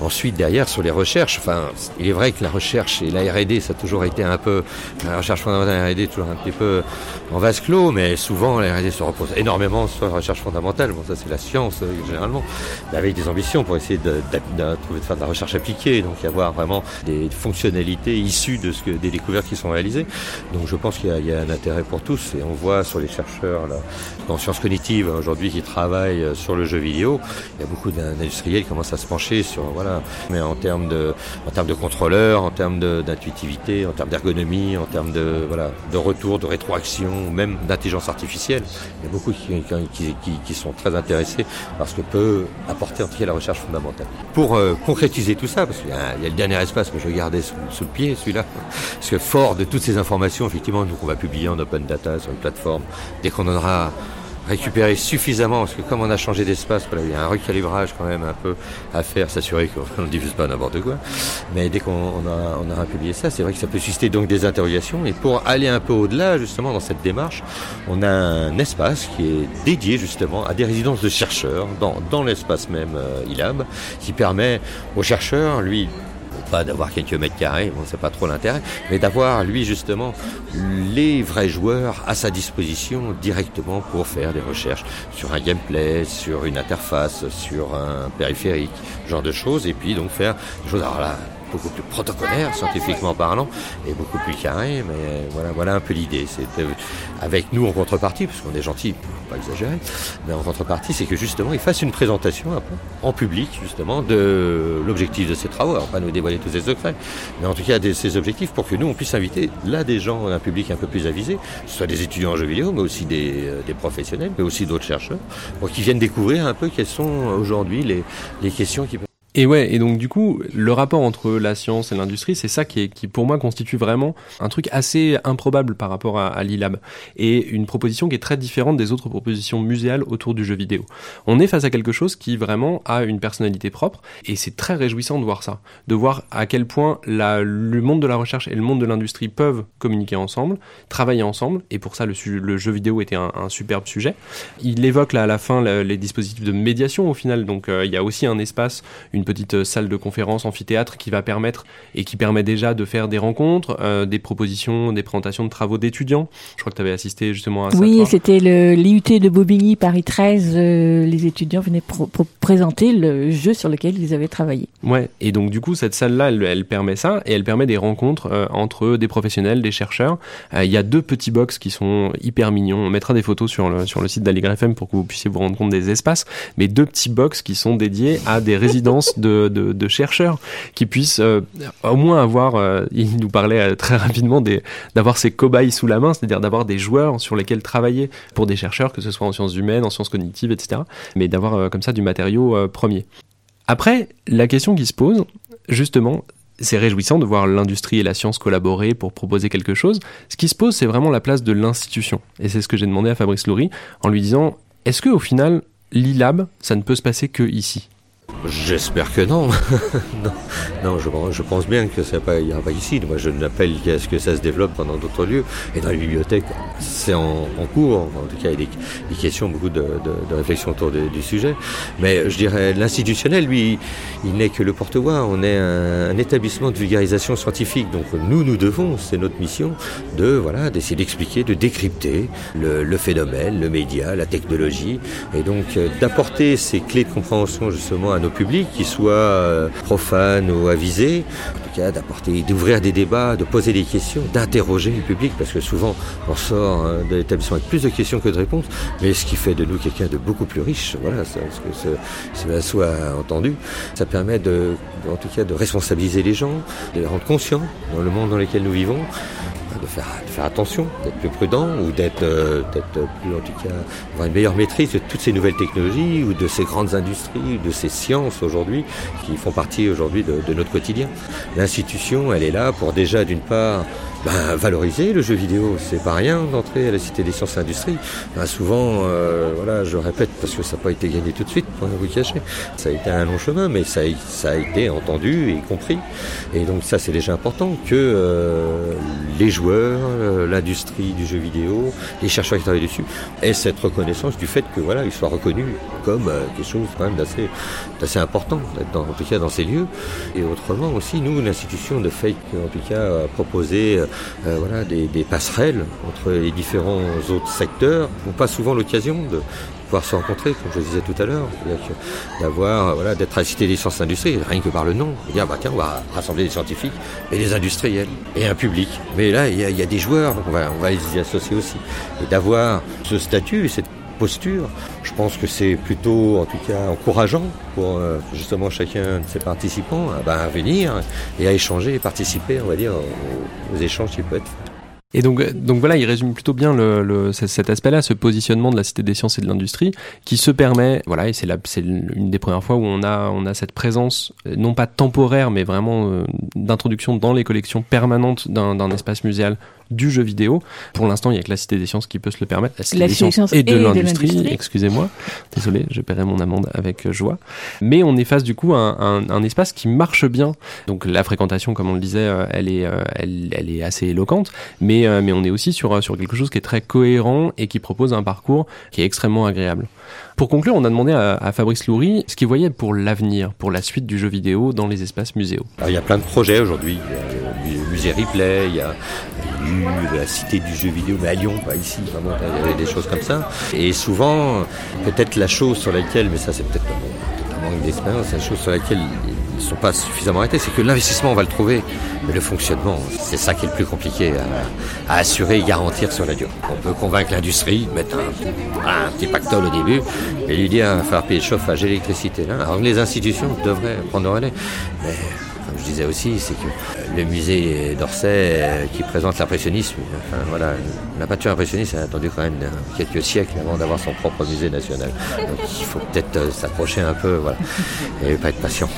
Ensuite, derrière, sur les recherches, enfin, il est vrai que la recherche et la R&D, ça a toujours été un peu, la recherche fondamentale et la R&D, toujours un petit peu en vase clos, mais souvent la R&D se repose énormément sur la recherche fondamentale. Bon, ça c'est la science euh, généralement, avec des ambitions pour essayer de, de, de, faire de la recherche appliquée, donc y avoir vraiment des fonctionnalités issues de ce que des découvertes qui sont réalisées. Donc je pense qu'il y, a un intérêt pour tous et on voit sur les chercheurs là, en sciences cognitives aujourd'hui qui travaillent sur le jeu vidéo, il y a beaucoup d'industriels qui commencent à se pencher sur voilà, mais en termes de en termes de contrôleurs, en termes d'intuitivité, en termes d'ergonomie, en termes de voilà de retour, de rétroaction, même d'intelligence artificielle. Il y a beaucoup qui, sont très intéressés par ce que peut apporter en tout cas la recherche fondamentale. Pour euh, concrétiser tout ça, parce qu'il y, a le dernier espace que je gardais sous, sous le pied, celui-là, parce que fort de toutes ces informations, effectivement, nous on va publier en open data sur une plateforme dès qu'on aura récupérer suffisamment, parce que comme on a changé d'espace, voilà, il y a un recalibrage quand même un peu à faire, s'assurer qu'on ne diffuse pas n'importe quoi. Mais dès qu'on a, on publié ça, c'est vrai que ça peut susciter donc des interrogations. Et pour aller un peu au-delà, justement, dans cette démarche, on a un espace qui est dédié justement à des résidences de chercheurs dans, dans l'espace même euh, ILAB, qui permet aux chercheurs, lui, pas d'avoir quelques mètres carrés, bon, c'est pas trop l'intérêt, mais d'avoir lui justement les vrais joueurs à sa disposition directement pour faire des recherches sur un gameplay, sur une interface, sur un périphérique, genre de choses, et puis donc faire des choses beaucoup plus protocolaire, scientifiquement parlant, et beaucoup plus carré. Mais voilà, voilà un peu l'idée. C'est euh, avec nous en contrepartie, parce qu'on est gentil, pas exagérer, mais en contrepartie, c'est que justement, ils fassent une présentation en public, justement, de l'objectif de ces travaux. Alors, pas nous dévoiler tous ces secrets, mais en tout cas, des, ces objectifs pour que nous, on puisse inviter là des gens, un public un peu plus avisé, soit des étudiants en jeux vidéo, mais aussi des, euh, des professionnels, mais aussi d'autres chercheurs, pour qu'ils viennent découvrir un peu quelles sont aujourd'hui les, les questions qui peuvent Et ouais, et donc du coup, le rapport entre la science et l'industrie, c'est ça qui, est, qui pour moi constitue vraiment un truc assez improbable par rapport à, à l'ILAB et une proposition qui est très différente des autres propositions muséales autour du jeu vidéo. On est face à quelque chose qui vraiment a une personnalité propre et c'est très réjouissant de voir ça, de voir à quel point le monde de la recherche et le monde de l'industrie peuvent communiquer ensemble, travailler ensemble et pour ça le, jeu vidéo était un, superbe sujet. Il évoque là à la fin les dispositifs de médiation au final, donc euh, il y a aussi un espace, une petite salle de conférence, amphithéâtre qui va permettre et qui permet déjà de faire des rencontres, euh, des propositions, des présentations de travaux d'étudiants. Je crois que tu avais assisté justement à ça. Oui, c'était le l'IUT de Bobigny, Paris 13. Euh, les étudiants venaient pro pro présenter le jeu sur lequel ils avaient travaillé. Ouais, et donc du coup, cette salle-là, elle, elle, permet ça et elle permet des rencontres euh, entre des professionnels, des chercheurs. Il y a deux petits box qui sont hyper mignons. On mettra des photos sur le, sur le site d'Aligre FM pour que vous puissiez vous rendre compte des espaces, mais deux petits box qui sont dédiés à des résidences de, chercheurs qui puissent euh, au moins avoir, euh, il nous parlait euh, très rapidement d'avoir ces cobayes sous la main, c'est-à-dire d'avoir des joueurs sur lesquels travailler pour des chercheurs, que ce soit en sciences humaines, en sciences cognitives, etc. Mais d'avoir comme ça du matériau premier. Après, la question qui se pose, justement, c'est réjouissant de voir l'industrie et la science collaborer pour proposer quelque chose. Ce qui se pose, c'est vraiment la place de l'institution. Et c'est ce que j'ai demandé à Fabrice Loury en lui disant, est-ce que au final, l'ILAB, ça ne peut se passer que ici? J'espère que non. non. je, pense bien que ça n'ira pas ici. Moi, je n'appelle qu'à ce que ça se développe dans d'autres lieux. Et dans les bibliothèques, c'est en, cours. En tout cas, il y a des, questions, beaucoup de, de, de réflexion autour du sujet. Mais je dirais, l'institutionnel, lui, il n'est que le porte-voix. On est un, un, établissement de vulgarisation scientifique. Donc, nous, nous devons, c'est notre mission, de voilà, d'essayer d'expliquer, de décrypter le, le, phénomène, le média, la technologie. Et donc, euh, d'apporter ces clés de compréhension, justement, à nos publics, qu'ils soient euh, profanes ou avisés, en tout cas d'apporter, d'ouvrir des débats, de poser des questions, d'interroger le public, parce que souvent on sort hein, de l'établissement avec plus de questions que de réponses, mais ce qui fait de nous quelqu'un de beaucoup plus riche, voilà, que cela soit entendu, ça permet de, en tout cas de responsabiliser les gens, de les rendre conscients dans le monde dans lequel nous vivons, de faire, attention, d'être plus prudent ou d'être euh, plus, en tout cas, avoir une meilleure maîtrise de toutes ces nouvelles technologies ou de ces grandes industries, de ces sciences aujourd'hui qui font partie aujourd'hui de, notre quotidien. L'institution, elle est là pour déjà, d'une part, ben, valoriser le jeu vidéo. C'est pas rien d'entrer à la Cité des Sciences et Industries. Ben, souvent, euh, voilà, je répète parce que ça n'a pas été gagné tout de suite, pour vous cacher. Ça a été un long chemin, mais ça a, ça a été entendu et compris. Et donc ça, c'est déjà important que euh, les joueurs, euh, l'industrie du jeu vidéo, les chercheurs qui travaillent dessus, aient cette reconnaissance du fait que voilà, ils soient reconnus comme euh, quelque chose quand même d'assez, d'assez important, dans, en tout cas dans ces lieux. Et autrement aussi, nous, l'institution de Fake, en tout cas, a proposé euh, voilà, des, passerelles entre les différents autres secteurs. On pas souvent l'occasion de pouvoir se rencontrer, comme je le disais tout à l'heure, d'avoir, voilà, d'être à la Cité des sciences industrielles, rien que par le nom, dire bah tiens, on va rassembler des scientifiques et des industriels et un public. Mais là, il y, a des joueurs, donc on va, on va les y associer aussi. Et d'avoir ce statut, cette posture. Je pense que c'est plutôt, en tout cas, encourageant pour euh, justement chacun de ces participants à, bah, à, venir et à échanger et participer, on va dire, aux, aux échanges qui peuvent être faits. Et donc, donc voilà, il résume plutôt bien le, le, cet aspect-là, ce positionnement de la Cité des sciences et de l'industrie, qui se permet, voilà, et c'est une des premières fois où on a, on a cette présence, non pas temporaire, mais vraiment euh, d'introduction dans les collections permanentes d'un espace muséal du jeu vidéo. Pour l'instant, il y a que la Cité des Sciences qui peut se le permettre. La Cité la des Sciences science et de et de l'Industrie, excusez-moi. Désolé, je paierai mon amende avec joie. Mais on est face du coup à un, un, un, espace qui marche bien. Donc la fréquentation, comme on le disait, euh, elle est, elle, elle est assez éloquente. Mais, euh, mais on est aussi sur, sur quelque chose qui est très cohérent et qui propose un parcours qui est extrêmement agréable. Pour conclure, on a demandé à, à Fabrice Loury ce qu'il voyait pour l'avenir, pour la suite du jeu vidéo dans les espaces muséaux. Alors, il y a plein de projets aujourd'hui. Il y a le musée Replay, il y a la cité du jeu vidéo, mais à Lyon, pas ici, vraiment, il y avait des choses comme ça. Et souvent, peut-être la chose sur laquelle, mais ça c'est peut-être un manque d'expérience, la chose sur laquelle ne sont pas suffisamment arrêtés. C'est que l'investissement, on va le trouver, mais le fonctionnement, c'est ça qui est le plus compliqué à, assurer et garantir sur la durée. On peut convaincre l'industrie, mettre un, petit pactole au début, et lui dire, il va falloir payer le chauffage l'électricité. Là. Alors les institutions devraient prendre relais. Mais je disais aussi, c'est que le musée d'Orsay euh, qui présente l'impressionnisme, enfin voilà, la peinture impressionniste a attendu quand même euh, quelques siècles avant d'avoir son propre musée national. Donc il faut peut-être euh, s'approcher un peu, voilà, et pas être patient.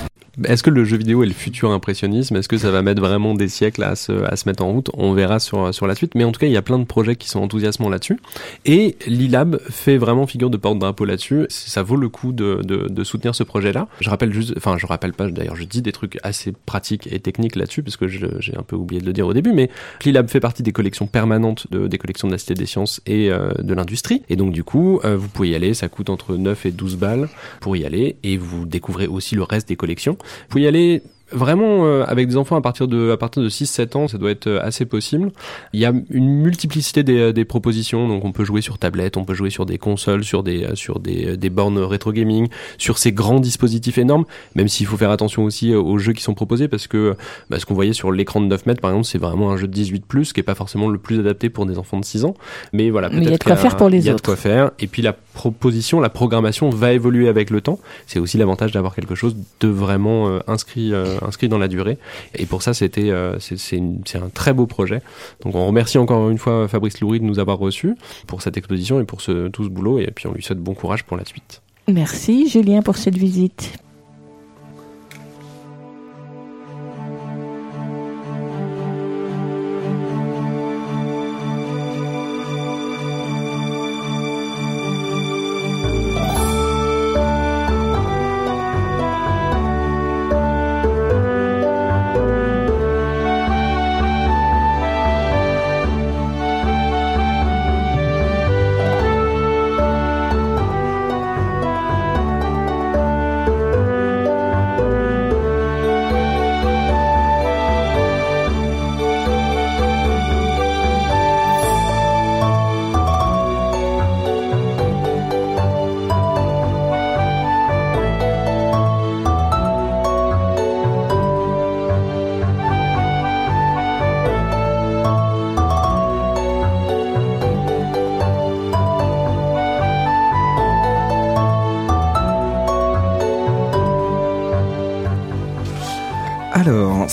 Est-ce que le jeu vidéo est le futur impressionnisme? Est-ce que ça va mettre vraiment des siècles à se, à se mettre en route? On verra sur, sur la suite. Mais en tout cas, il y a plein de projets qui sont enthousiasmants là-dessus. Et l'ILAB fait vraiment figure de porte-drapeau là-dessus. Ça vaut le coup de, de, de soutenir ce projet-là. Je rappelle juste, enfin, je rappelle pas, d'ailleurs, je dis des trucs assez pratiques et techniques là-dessus, parce que j'ai un peu oublié de le dire au début, mais l'ILAB fait partie des collections permanentes de, des collections de la Cité des Sciences et euh, de l'industrie. Et donc, du coup, euh, vous pouvez y aller. Ça coûte entre 9 et 12 balles pour y aller. Et vous découvrez aussi le reste des collections. Vous pouvez y aller Vraiment, euh, avec des enfants à partir de à partir de 6-7 ans, ça doit être euh, assez possible. Il y a une multiplicité des, euh, des propositions, donc on peut jouer sur tablette, on peut jouer sur des consoles, sur des sur des, des bornes rétro gaming, sur ces grands dispositifs énormes. Même s'il faut faire attention aussi aux jeux qui sont proposés, parce que bah, ce qu'on voyait sur l'écran de 9 mètres, par exemple, c'est vraiment un jeu de 18 plus, qui est pas forcément le plus adapté pour des enfants de 6 ans. Mais voilà, Mais il y a peut-être de quoi faire pour les il y a de autres. quoi faire. Et puis la proposition, la programmation va évoluer avec le temps. C'est aussi l'avantage d'avoir quelque chose de vraiment euh, inscrit, euh, inscrit dans la durée. Et pour ça, c'était, euh, c'est, un très beau projet. Donc on remercie encore une fois Fabrice Loury de nous avoir reçus pour cette exposition et pour ce, tout ce boulot. Et puis on lui souhaite bon courage pour la suite. Merci Julien pour cette visite.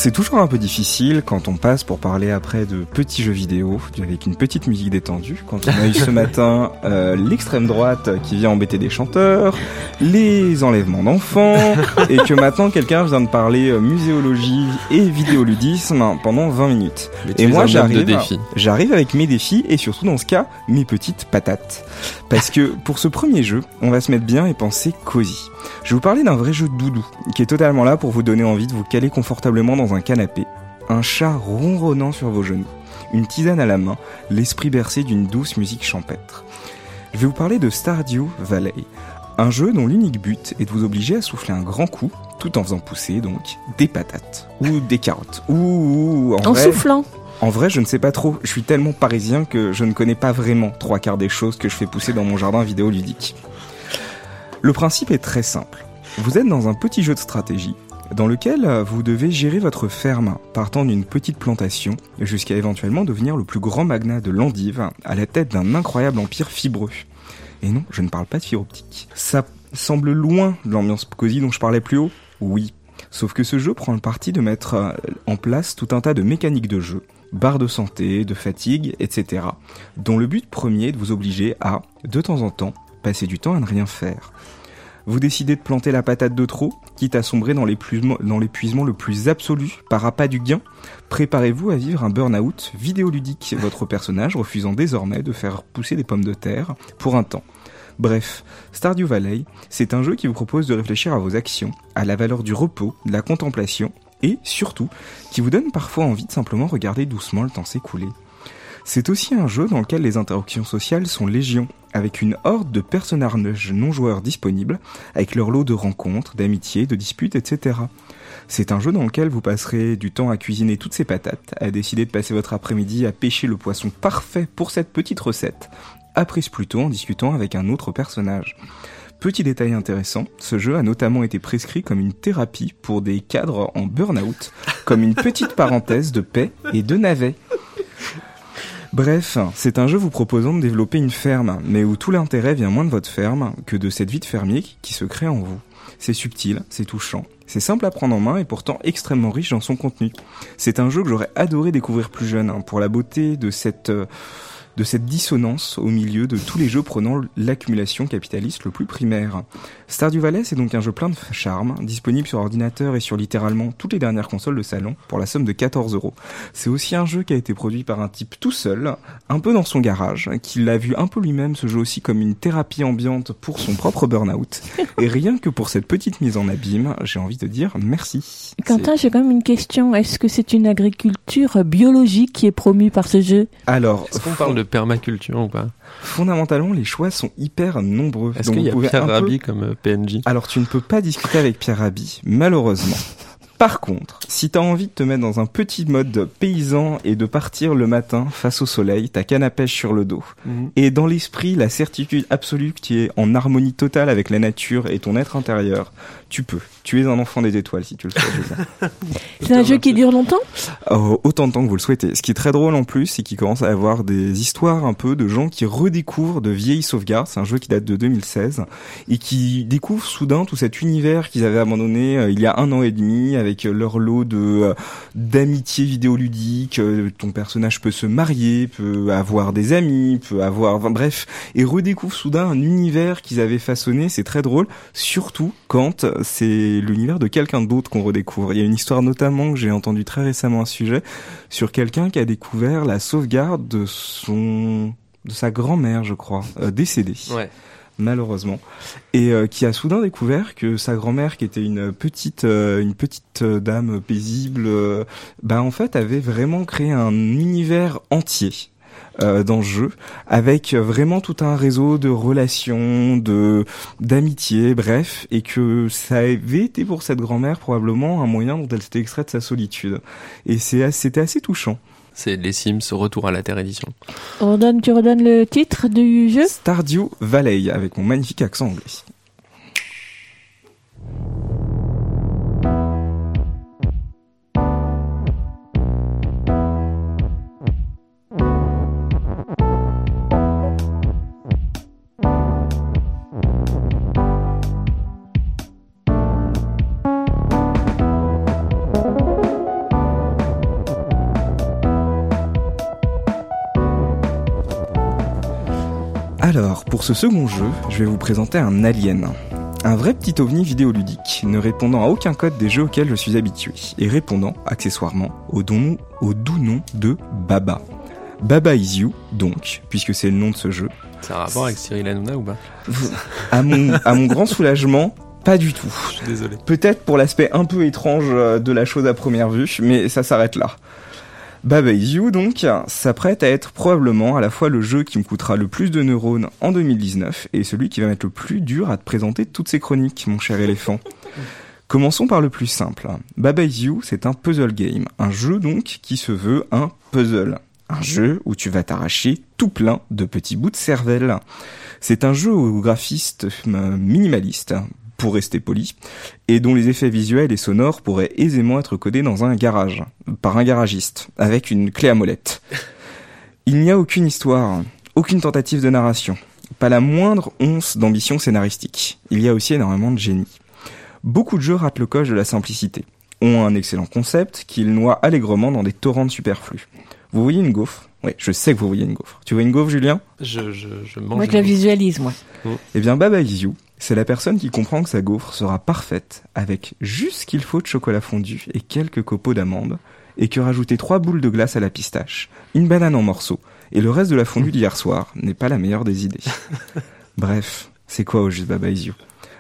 C'est toujours un peu difficile quand on passe pour parler après de petits jeux vidéo avec une petite musique détendue. Quand on a eu ce matin euh, l'extrême droite qui vient embêter des chanteurs, les enlèvements d'enfants, et que maintenant quelqu'un vient de parler euh, muséologie et vidéoludisme pendant 20 minutes. Mais et moi j'arrive, j'arrive avec mes défis et surtout dans ce cas mes petites patates. Parce que pour ce premier jeu, on va se mettre bien et penser cosy. Je vais vous parler d'un vrai jeu de doudou, qui est totalement là pour vous donner envie de vous caler confortablement dans un canapé, un chat ronronnant sur vos genoux, une tisane à la main, l'esprit bercé d'une douce musique champêtre. Je vais vous parler de Stardew Valley, un jeu dont l'unique but est de vous obliger à souffler un grand coup, tout en faisant pousser donc des patates, ou des carottes, ou, ou en, En vrai- soufflant. en vrai, je ne sais pas trop. Je suis tellement parisien que je ne connais pas vraiment trois quarts des choses que je fais pousser dans mon jardin vidéoludique. Le principe est très simple. Vous êtes dans un petit jeu de stratégie dans lequel euh, vous devez gérer votre ferme partant d'une petite plantation jusqu'à éventuellement devenir le plus grand magnat de l'endive à la tête d'un incroyable empire fibreux. Et non, je ne parle pas de fibre optique. Ça semble loin de l'ambiance cosy dont je parlais plus haut Oui. Sauf que ce jeu prend le parti de mettre euh, en place tout un tas de mécaniques de jeu, barres de santé, de fatigue, etc. dont le but premier est de vous obliger à, de temps en temps, passer du temps à ne rien faire. Vous décidez de planter la patate de trop, quitte à sombrer dans l'épuisement le plus absolu par appât du gain. Préparez-vous à vivre un burn-out vidéoludique, votre personnage refusant désormais de faire pousser des pommes de terre pour un temps. Bref, Stardew Valley, c'est un jeu qui vous propose de réfléchir à vos actions, à la valeur du repos, de la contemplation, et surtout, qui vous donne parfois envie de simplement regarder doucement le temps s'écouler. C'est aussi un jeu dans lequel les interactions sociales sont légion, avec une horde de personnages non joueurs disponibles, avec leur lot de rencontres, d'amitiés, de disputes, etc. C'est un jeu dans lequel vous passerez du temps à cuisiner toutes ces patates, à décider de passer votre après-midi à pêcher le poisson parfait pour cette petite recette, apprise plutôt en discutant avec un autre personnage. Petit détail intéressant, ce jeu a notamment été prescrit comme une thérapie pour des cadres en burn-out, comme une petite parenthèse de paix et de navet. Bref, c'est un jeu vous proposant de développer une ferme, mais où tout l'intérêt vient moins de votre ferme que de cette vie de fermier qui se crée en vous. C'est subtil, c'est touchant, c'est simple à prendre en main et pourtant extrêmement riche dans son contenu. C'est un jeu que j'aurais adoré découvrir plus jeune, hein, pour la beauté de cette... euh, de cette dissonance au milieu de tous les jeux prenant l'accumulation capitaliste le plus primaire. Stardew Valley, c'est donc un jeu plein de charme, disponible sur ordinateur et sur littéralement toutes les dernières consoles de salon pour la somme de 14 euros. C'est aussi un jeu qui a été produit par un type tout seul, un peu dans son garage, qui l'a vu un peu lui-même ce jeu aussi comme une thérapie ambiante pour son propre burn-out. Et rien que pour cette petite mise en abîme, j'ai envie de dire merci. Quentin, j'ai quand même une question. Est-ce que c'est une agriculture biologique qui est promue par ce jeu? Alors, Est-ce qu'on parle de permaculture ou pas Fondamentalement, les choix sont hyper nombreux. Est-ce qu'il y a Pierre peu- comme euh, PNJ Alors, tu ne peux pas discuter avec Pierre Rabhi, malheureusement. Par contre, si t'as envie de te mettre dans un petit mode paysan et de partir le matin face au soleil, ta canne à pêche sur le dos, Mhm. et dans l'esprit la certitude absolue que tu es en harmonie totale avec la nature et ton être intérieur, tu peux. Tu es un enfant des étoiles si tu le souhaites. C'est un jeu qui dure longtemps? Euh, autant de temps que vous le souhaitez. Ce qui est très drôle en plus, c'est qu'il commence à avoir des histoires un peu de gens qui redécouvrent de vieilles sauvegardes. C'est un jeu qui date de 2016 et qui découvrent soudain tout cet univers qu'ils avaient abandonné euh, il y a un an et demi avec euh, leur lot de euh, d'amitié vidéoludique. Euh, ton personnage peut se marier, peut avoir des amis, peut avoir, bref, et redécouvrent soudain un univers qu'ils avaient façonné. C'est très drôle, surtout quand c'est l'univers de quelqu'un d'autre qu'on redécouvre. Il y a une histoire notamment que j'ai entendu très récemment un sujet sur quelqu'un qui a découvert la sauvegarde de son de sa grand-mère, je crois, euh, décédée. Ouais. Malheureusement, et euh, qui a soudain découvert que sa grand-mère, qui était une petite, euh, une petite euh, dame paisible, euh, bah en fait avait vraiment créé un univers entier dans le jeu, avec vraiment tout un réseau de relations, de d'amitié, bref, et que ça avait été pour cette grand-mère probablement un moyen dont elle s'était extraite de sa solitude. Et c'est c'était assez touchant. C'est les Sims Retour à la Terre édition. Redonne, Tu redonnes le titre du jeu? Stardew Valley, avec mon magnifique accent anglais. Alors, pour ce second jeu, je vais vous présenter un alien. Un vrai petit ovni vidéoludique, ne répondant à aucun code des jeux auxquels je suis habitué, et répondant, accessoirement, au, don- au doux nom de Baba. Baba is you, donc, puisque c'est le nom de ce jeu. Ça a un rapport avec Cyril Hanouna ou pas À mon, à mon grand soulagement, pas du tout. Je suis désolé. Peut-être pour l'aspect un peu étrange euh, de la chose à première vue, mais ça s'arrête là. Baba Is You, donc, s'apprête à être probablement à la fois le jeu qui me coûtera le plus de neurones en 2019 et celui qui va m'être le plus dur à te présenter toutes ces chroniques, mon cher éléphant. Commençons par le plus simple. Baba Is You, c'est un puzzle game. Un jeu, donc, qui se veut un puzzle. Un jeu où tu vas t'arracher tout plein de petits bouts de cervelle. C'est un jeu au graphiste euh, minimaliste, pour rester poli, et dont les effets visuels et sonores pourraient aisément être codés dans un garage, par un garagiste, avec une clé à molette. Il n'y a aucune histoire, aucune tentative de narration, pas la moindre once d'ambition scénaristique. Il y a aussi énormément de génie. Beaucoup de jeux ratent le coche de la simplicité, ont un excellent concept qu'ils noient allègrement dans des torrents de superflus. Vous voyez une gaufre? Oui, je sais que vous voyez une gaufre. Tu vois une gaufre, Julien? Je, je, je mange. Moi, je la visualise, moi. eh bien, Baba Is You, c'est la personne qui comprend que sa gaufre sera parfaite avec juste ce qu'il faut de chocolat fondu et quelques copeaux d'amandes, et que rajouter trois boules de glace à la pistache, une banane en morceaux, et le reste de la fondue d'hier soir n'est pas la meilleure des idées. Bref, c'est quoi au juste Baba Is You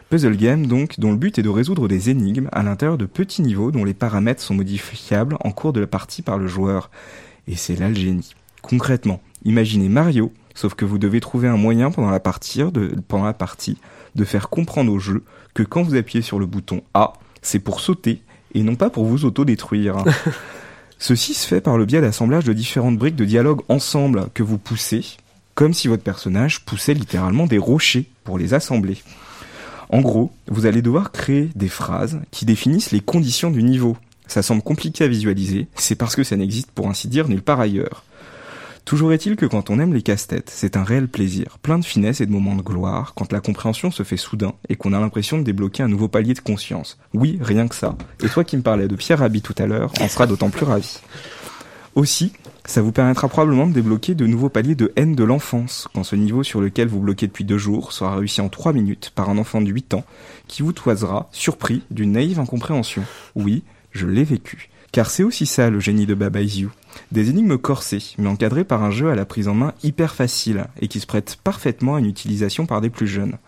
Puzzle game donc, dont le but est de résoudre des énigmes à l'intérieur de petits niveaux dont les paramètres sont modifiables en cours de la partie par le joueur. Et c'est là le génie. Concrètement, imaginez Mario, sauf que vous devez trouver un moyen pendant la partie de, pendant la partie de faire comprendre au jeu que quand vous appuyez sur le bouton A, c'est pour sauter et non pas pour vous autodétruire. Ceci se fait par le biais d'assemblage de différentes briques de dialogue ensemble que vous poussez, comme si votre personnage poussait littéralement des rochers pour les assembler. En gros, vous allez devoir créer des phrases qui définissent les conditions du niveau. Ça semble compliqué à visualiser, c'est parce que ça n'existe pour ainsi dire nulle part ailleurs. Toujours est-il que quand on aime les casse-têtes, c'est un réel plaisir, plein de finesse et de moments de gloire, quand la compréhension se fait soudain et qu'on a l'impression de débloquer un nouveau palier de conscience. Oui, rien que ça. Et toi qui me parlais de Pierre Rabhi tout à l'heure, en sera d'autant plus ravi. Aussi, ça vous permettra probablement de débloquer de nouveaux paliers de haine de l'enfance, quand ce niveau sur lequel vous bloquez depuis deux jours sera réussi en trois minutes par un enfant de 8 ans, qui vous toisera, surpris, d'une naïve incompréhension. Oui, je l'ai vécu. Car c'est aussi ça le génie de Baba. Des énigmes corsées, mais encadrées par un jeu à la prise en main hyper facile, et qui se prête parfaitement à une utilisation par des plus jeunes.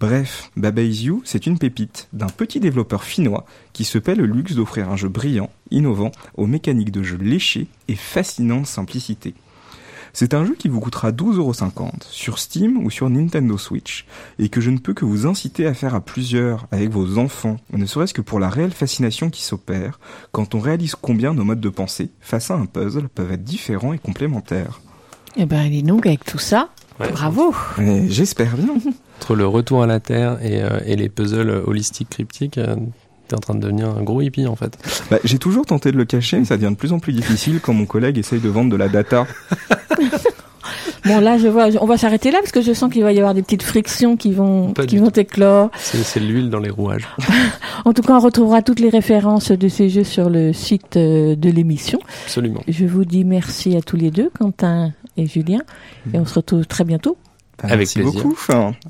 Bref, Baba c'est une pépite d'un petit développeur finnois qui se paie le luxe d'offrir un jeu brillant, innovant, aux mécaniques de jeu léchées et fascinante simplicité. C'est un jeu qui vous coûtera 12,50€ sur Steam ou sur Nintendo Switch, et que je ne peux que vous inciter à faire à plusieurs, avec vos enfants, ne serait-ce que pour la réelle fascination qui s'opère quand on réalise combien nos modes de pensée, face à un puzzle, peuvent être différents et complémentaires. Eh ben, dis donc, avec tout ça, Ouais. bravo. J'espère bien. Entre le retour à la Terre et, euh, et les puzzles holistiques cryptiques, euh, t'es en train de devenir un gros hippie en fait. Bah, J'ai toujours tenté de le cacher, mais ça devient de plus en plus difficile quand mon collègue essaye de vendre de la data. Bon, là, je vois, on va s'arrêter là parce que je sens qu'il va y avoir des petites frictions qui vont, Pas qui vont éclore. C'est c'est l'huile dans les rouages. En tout cas, on retrouvera toutes les références de ces jeux sur le site euh, de l'émission. Absolument. Je vous dis merci à tous les deux, Quentin et Julien, et on se retrouve très bientôt. Avec Merci plaisir. beaucoup.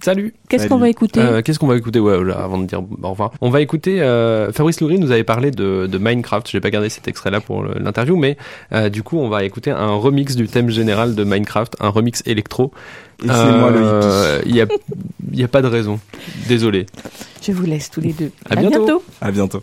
Salut. Qu'est-ce qu'on va écouter Euh, Qu'est-ce qu'on va écouter ouais, là, avant de dire au revoir On va écouter. Euh, Fabrice Loury nous avait parlé de, de Minecraft. J'ai pas gardé cet extrait-là pour le- l'interview, mais euh, du coup, on va écouter un remix du thème général de Minecraft, un remix électro. Et c'est moi le hippie. Il y a, il y a pas de raison. Désolé. Je vous laisse tous les deux. À bientôt. À bientôt.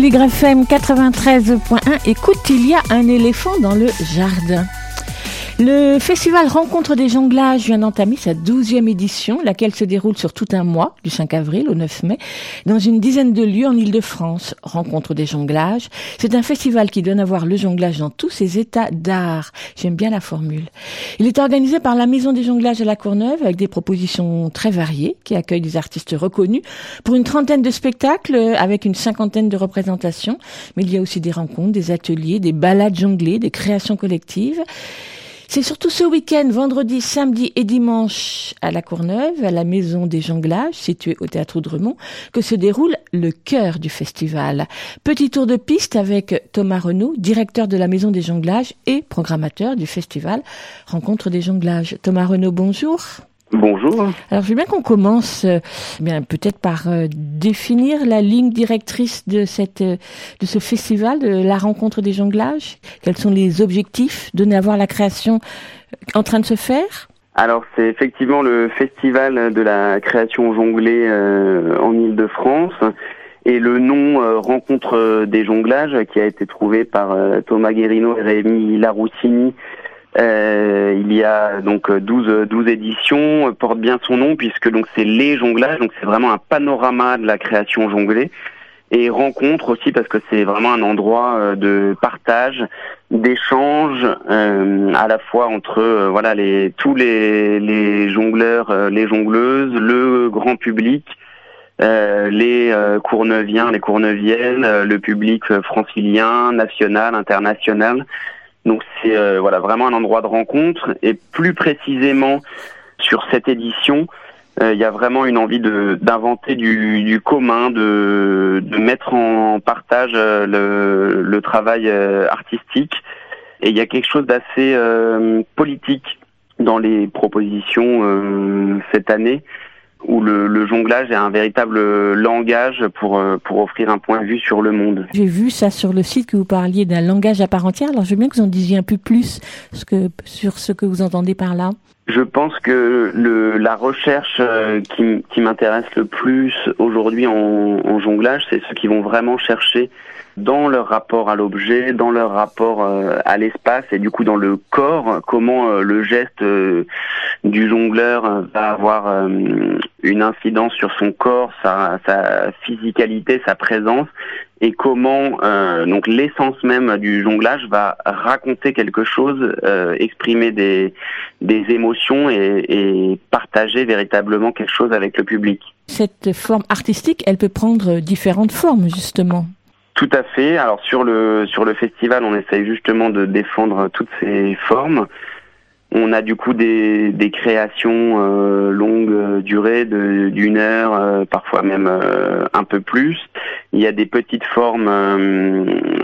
À l'YFM 93.1, écoute, il y a un éléphant dans le jardin. Le festival Rencontre des jonglages vient d'entamer sa douzième édition, laquelle se déroule sur tout un mois, du 5 avril au 9 mai, dans une dizaine de lieux en Ile-de-France. Rencontre des jonglages, c'est un festival qui donne à voir le jonglage dans tous ses états d'art. J'aime bien la formule. Il est organisé par la Maison des jonglages à la Courneuve avec des propositions très variées qui accueillent des artistes reconnus pour une trentaine de spectacles avec une cinquantaine de représentations. Mais il y a aussi des rencontres, des ateliers, des balades jonglées, des créations collectives. C'est surtout ce week-end, vendredi, samedi et dimanche, à la Courneuve, à la Maison des Jonglages, située au Théâtre Dremont, que se déroule le cœur du festival. Petit tour de piste avec Thomas Renaud, directeur de la Maison des Jonglages et programmateur du festival Rencontre des Jonglages. Thomas Renaud, bonjour. Bonjour. Alors, je veux bien qu'on commence, euh, bien peut-être par euh, définir la ligne directrice de cette, euh, de ce festival, de la rencontre des jonglages. Quels sont les objectifs donnés à voir la création en train de se faire? Alors, c'est effectivement le festival de la création jonglée euh, en Ile-de-France. Et le nom euh, Rencontre des jonglages qui a été trouvé par euh, Thomas Guérino et Rémi Laroussini euh, il y a donc 12, 12 éditions, euh, porte bien son nom puisque donc c'est les jonglages, donc c'est vraiment un panorama de la création jonglée et rencontre aussi parce que c'est vraiment un endroit euh, de partage, d'échange euh, à la fois entre euh, voilà les tous les, les jongleurs, euh, les jongleuses, le grand public, euh, les euh, courneuviens, les courneuviennes, euh, le public euh, francilien, national, international. Donc c'est euh, voilà vraiment un endroit de rencontre. Et plus précisément sur cette édition, euh, il y a vraiment une envie de d'inventer du, du commun, de, de mettre en partage euh, le, le travail euh, artistique. Et il y a quelque chose d'assez politique dans les propositions cette année où le, le jonglage est un véritable langage pour, euh, pour offrir un point de vue sur le monde. J'ai vu ça sur le site que vous parliez d'un langage à part entière. Alors, je veux bien que vous en disiez un peu plus ce que, sur ce que vous entendez par là. Je pense que le, la recherche euh, qui, qui m'intéresse le plus aujourd'hui en, en jonglage, c'est ceux qui vont vraiment chercher dans leur rapport à l'objet, dans leur rapport euh, à l'espace et du coup dans le corps, comment euh, le geste euh, du jongleur va avoir une incidence sur son corps, sa, sa physicalité, sa présence et comment euh, donc l'essence même du jonglage va raconter quelque chose, euh, exprimer des, des émotions et, et partager véritablement quelque chose avec le public. Cette forme artistique, elle peut prendre différentes formes, justement. Tout à fait. Alors sur le sur le festival, on essaye justement de défendre toutes ces formes. On a du coup des, créations euh, longues euh, durées d'une heure, euh, parfois même euh, un peu plus. Il y a des petites formes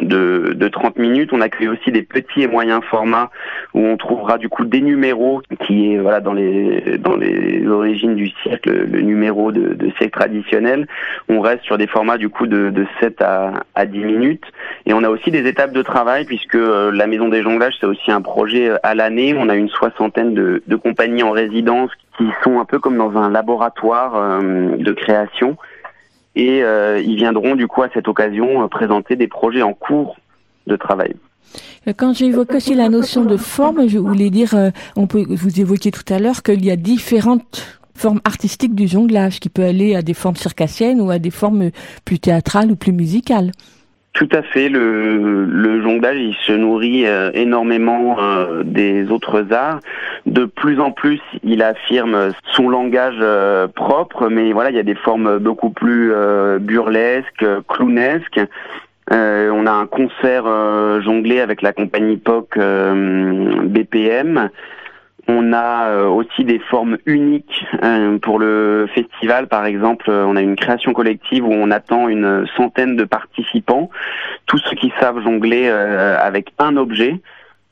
de, de 30 minutes. On accueille aussi des petits et moyens formats où on trouvera du coup des numéros qui est voilà dans les dans les origines du siècle, le numéro de, de siècle traditionnel. On reste sur des formats du coup de, de 7 à, à 10 minutes. Et on a aussi des étapes de travail puisque euh, la Maison des Jonglages, c'est aussi un projet euh, à l'année. On a une soixantaine de, compagnies en résidence qui sont un peu comme dans un laboratoire euh, de création. Et ils viendront du coup à cette occasion présenter des projets en cours de travail. Quand j'évoquais aussi la notion de forme, je voulais dire, on peut, vous évoquiez tout à l'heure qu'il y a différentes formes artistiques du jonglage, qui peut aller à des formes circassiennes ou à des formes plus théâtrales ou plus musicales. Tout à fait. Le, le jonglage, il se nourrit euh, énormément euh, des autres arts. De plus en plus, il affirme son langage euh, propre, mais voilà, il y a des formes beaucoup plus burlesques, clownesques. On a un concert jonglé avec la compagnie POC BPM. On a euh, aussi des formes uniques euh, pour le festival. Par exemple, euh, on a une création collective où on attend une centaine de participants, tous ceux qui savent jongler avec un objet.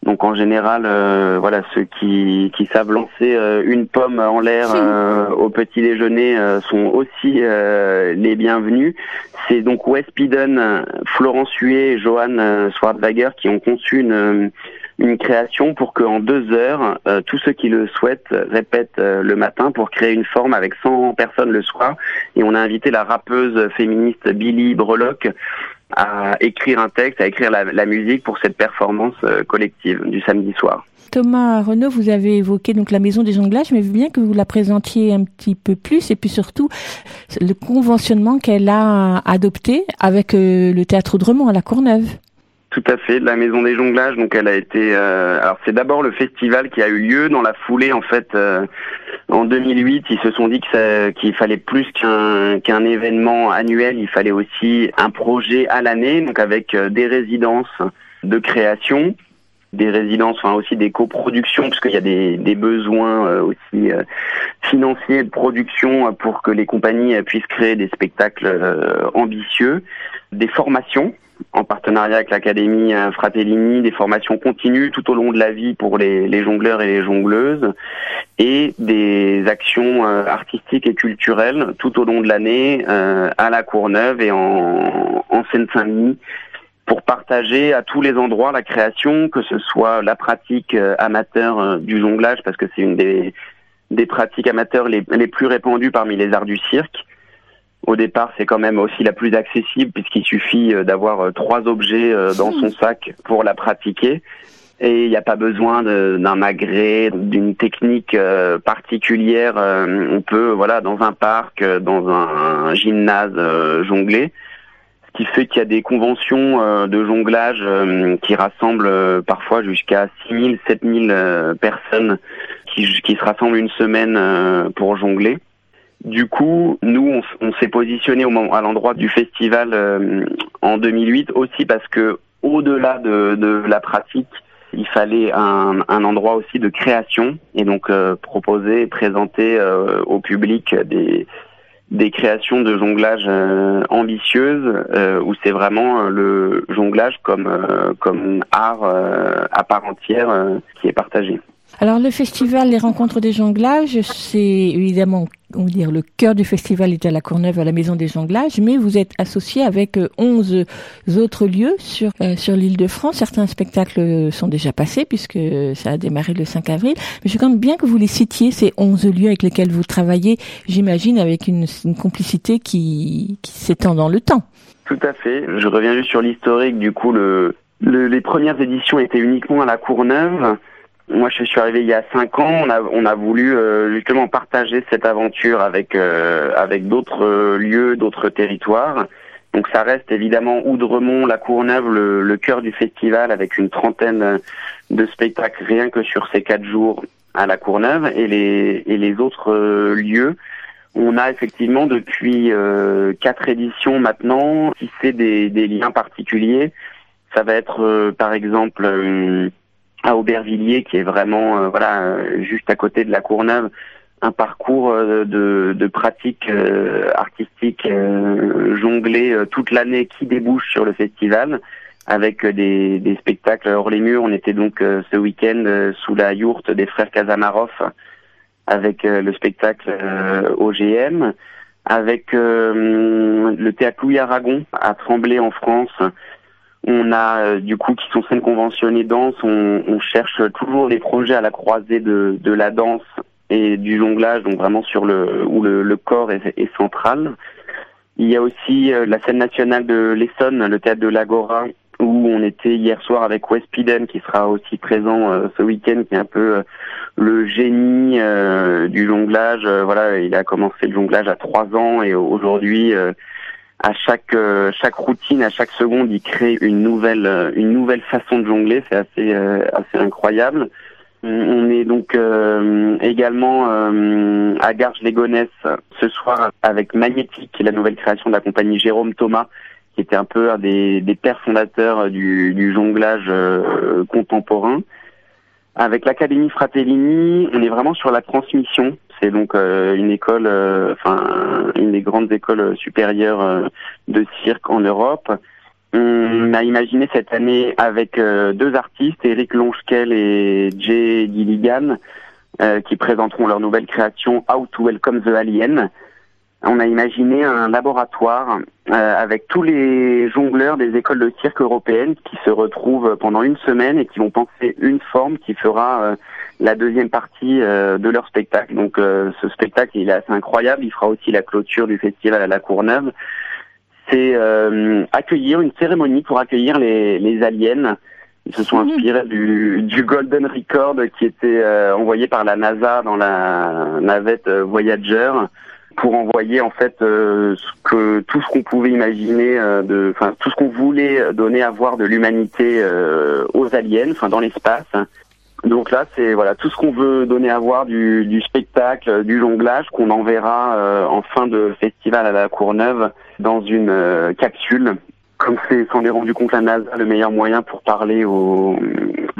Donc en général, euh, voilà, ceux qui, qui savent lancer euh, une pomme en l'air euh, au petit déjeuner euh, sont aussi euh, les bienvenus. C'est donc Wes Pidon, euh, Florence Huet et Johan Swartwager qui ont conçu une, une création pour qu'en deux heures, euh, tous ceux qui le souhaitent répètent euh, le matin pour créer une forme avec 100 personnes le soir. Et on a invité la rappeuse féministe Billy Brelock à écrire un texte, à écrire la, musique pour cette performance euh, collective du samedi soir. Thomas Renaud, vous avez évoqué donc la maison des jonglages, mais bien que vous la présentiez un petit peu plus et puis surtout le conventionnement qu'elle a adopté avec euh, le théâtre Dremont à la Courneuve. Tout à fait, la Maison des Jonglages. Donc, elle a été. euh, alors, c'est d'abord le festival qui a eu lieu dans la foulée. En fait, euh, en 2008, ils se sont dit que qu'il fallait plus qu'un qu'un événement annuel. Il fallait aussi un projet à l'année, donc avec euh, des résidences de création. des résidences, enfin aussi des coproductions, puisqu'il y a des, des besoins euh, aussi financiers de production pour que les compagnies puissent créer des spectacles ambitieux, des formations en partenariat avec l'Académie euh, Fratellini, des formations continues tout au long de la vie pour les, les jongleurs et les jongleuses, et des actions euh, artistiques et culturelles tout au long de l'année euh, à la Courneuve et en, en Seine-Saint-Denis pour partager à tous les endroits la création, que ce soit la pratique euh, amateur du jonglage, parce que c'est une des, des pratiques amateurs les, les plus répandues parmi les arts du cirque. Au départ, c'est quand même aussi la plus accessible puisqu'il suffit euh, d'avoir euh, trois objets euh, dans son sac pour la pratiquer. Et il n'y a pas besoin d'un agrès, d'une technique particulière. On peut, voilà, dans un parc, dans un, gymnase, jongler ce qui fait qu'il y a des conventions de jonglage qui rassemblent parfois jusqu'à 6000, 7000 euh, personnes qui, qui se rassemblent une semaine pour jongler. Du coup, nous, on, s'est positionné au moment, à l'endroit du festival euh, en 2008 aussi parce que au-delà de, de la pratique, il fallait un, un endroit aussi de création et donc euh, proposer, présenter euh, au public des, des créations de jonglage euh, ambitieuses euh, où c'est vraiment euh, le jonglage comme comme art à part entière qui est partagé. Alors le festival Les Rencontres des Jonglages, c'est évidemment, on va dire, le cœur du festival est à la Courneuve, à la Maison des Jonglages, mais vous êtes associé avec euh, 11 autres lieux sur euh, sur l'île de France. Certains spectacles sont déjà passés puisque ça a démarré le 5 avril. Mais je compte bien que vous les citiez, ces 11 lieux avec lesquels vous travaillez, j'imagine, avec une, une complicité qui, qui s'étend dans le temps. Tout à fait. Je reviens juste sur l'historique. Du coup, le, le- les premières éditions étaient uniquement à la Courneuve. Moi, je suis arrivé il y a cinq ans. On a, on a voulu euh, justement partager cette aventure avec euh, avec d'autres euh, lieux, d'autres territoires. Donc, ça reste évidemment Oudremont, la Courneuve, le, le cœur du festival, avec une trentaine de spectacles rien que sur ces quatre jours à la Courneuve et les et les autres euh, lieux. On a effectivement depuis euh, quatre éditions maintenant tissé des, des liens particuliers. Ça va être par exemple à Aubervilliers qui est vraiment euh, voilà euh, juste à côté de la Courneuve un parcours euh, de, pratiques euh, artistiques jonglées toute l'année qui débouche sur le festival avec des, spectacles hors les murs. On était donc ce week-end sous la yourte des frères Kazamarov avec le spectacle OGM, avec le théâtre Louis Aragon à Tremblay en France. On a euh, du coup qui sont scènes conventionnées danse. On, on cherche toujours des projets à la croisée de, la danse et du jonglage, donc vraiment sur le où le, corps est, central. Il y a aussi euh, la scène nationale de l'Essonne, le théâtre de l'Agora, où on était hier soir avec Wes Piden qui sera aussi présent euh, ce week-end, qui est un peu le génie du jonglage. Voilà, il a commencé le jonglage à trois ans et aujourd'hui, à chaque euh, chaque routine, à chaque seconde, il crée une nouvelle euh, une nouvelle façon de jongler. C'est assez euh, assez incroyable. On est donc euh, également euh, à Garges-les-Gonesse ce soir avec Magnétique, la nouvelle création de la compagnie Jérôme Thomas, qui était un peu un des, des pères fondateurs du, du jonglage contemporain. Avec l'Académie Fratellini, on est vraiment sur la transmission. C'est donc euh, une école, euh, enfin une des grandes écoles supérieures euh, de cirque en Europe. On a imaginé cette année avec euh, deux artistes, Eric Lonchkel et Jay Gilligan, euh, qui présenteront leur nouvelle création How to Welcome the Alien. On a imaginé un laboratoire euh, avec tous les jongleurs des écoles de cirque européennes qui se retrouvent pendant une semaine et qui vont penser une forme qui fera euh, la deuxième partie euh, de leur spectacle. Donc euh, ce spectacle, il est assez incroyable. Il fera aussi la clôture du festival à la Courneuve. C'est euh, accueillir une cérémonie pour accueillir les, les aliens. Ils se sont inspirés du, du Golden Record qui était euh, envoyé par la NASA dans la navette Voyager pour envoyer en fait euh, ce que tout ce qu'on pouvait imaginer euh, de enfin tout ce qu'on voulait donner à voir de l'humanité euh, aux aliens enfin dans l'espace. Donc là c'est voilà tout ce qu'on veut donner à voir du, du spectacle du jonglage qu'on enverra euh, en fin de festival à la Courneuve dans une euh, capsule comme c'est s'en est rendu compte la NASA le meilleur moyen pour parler aux,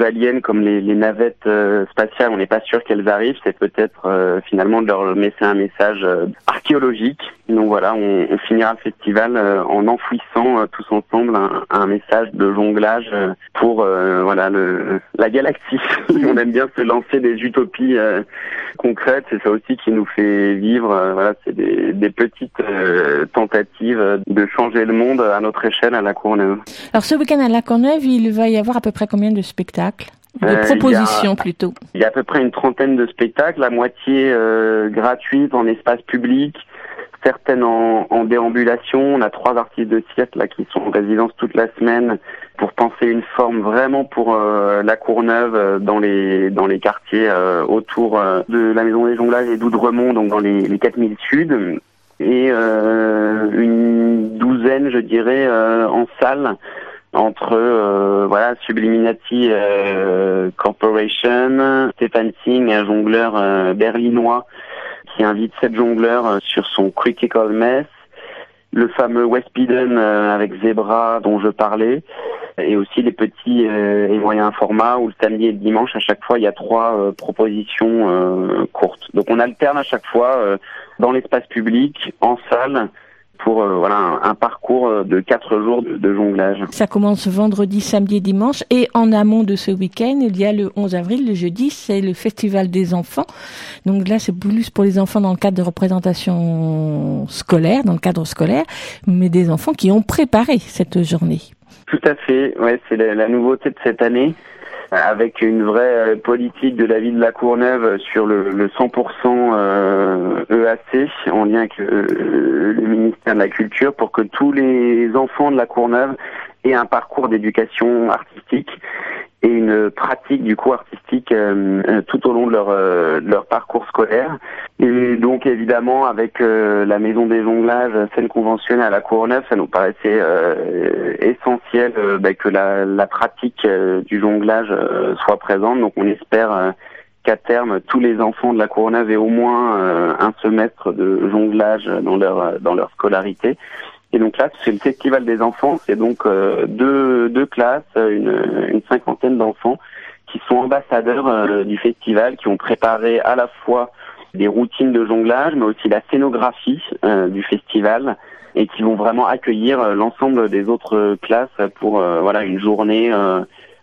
aliens comme les, navettes euh, spatiales, on n'est pas sûr qu'elles arrivent. C'est peut-être euh, finalement de leur laisser un message euh, archéologique. Donc voilà, on, finira le festival en enfouissant tous ensemble un, message de jonglage pour voilà la galaxie. on aime bien se lancer des utopies concrètes. C'est ça aussi qui nous fait vivre. voilà, c'est des, petites tentatives de changer le monde à notre échelle à la Courneuve. Alors ce week-end à La Courneuve, il va y avoir à peu près combien de spectacles? De Euh, propositions a- plutôt. Il y a à peu près une trentaine de spectacles, la moitié euh, gratuite en espace public, certaines en, en déambulation. On a trois artistes de cirque là qui sont en résidence toute la semaine pour penser une forme vraiment pour euh, la Courneuve euh, dans les dans les quartiers euh, autour de la Maison des Jonglages et d'Oudremont, donc dans les, les 4000 Sud. Et euh, une douzaine, je dirais, euh, en salle entre euh, voilà Subliminati euh, Corporation, Stéphane Singh, un jongleur euh, berlinois qui invite sept jongleurs euh, sur son Critical Mess, le fameux Westpiden euh, avec Zebra dont je parlais, et aussi les petits euh, et moyens formats où le samedi et le dimanche à chaque fois il y a trois euh, propositions courtes. Donc on alterne à chaque fois dans l'espace public, en salle, pour euh, voilà un, un parcours euh, de quatre jours de, de jonglage. Ça commence vendredi, samedi et dimanche. Et en amont de ce week-end, il y a le 11 avril, le jeudi, c'est le Festival des enfants. Donc là, c'est plus pour les enfants dans le cadre de représentation scolaire, dans le cadre scolaire, mais des enfants qui ont préparé cette journée. Tout à fait, ouais, c'est la, la nouveauté de cette année, avec une vraie euh, politique de la ville de la Courneuve sur le, le 100% euh, EAC, en lien avec euh, le ministère de la Culture, pour que tous les enfants de la Courneuve aient un parcours d'éducation artistique et une pratique du coup artistique euh, euh, tout au long de leur, euh, leur parcours scolaire. Et donc évidemment avec euh, la maison des jonglages, scène conventionnelle à la Courneuve, ça nous paraissait euh, essentiel euh, bah, que la, la pratique du jonglage soit présente. Donc on espère qu'à terme tous les enfants de la Courneuve aient au moins un semestre de jonglage dans leur dans leur scolarité. Et donc là, c'est le festival des enfants. C'est donc euh, deux, deux classes, une, une cinquantaine d'enfants qui sont ambassadeurs euh, du festival, qui ont préparé à la fois des routines de jonglage, mais aussi la scénographie euh, du festival, et qui vont vraiment accueillir euh, l'ensemble des autres classes pour euh, voilà une journée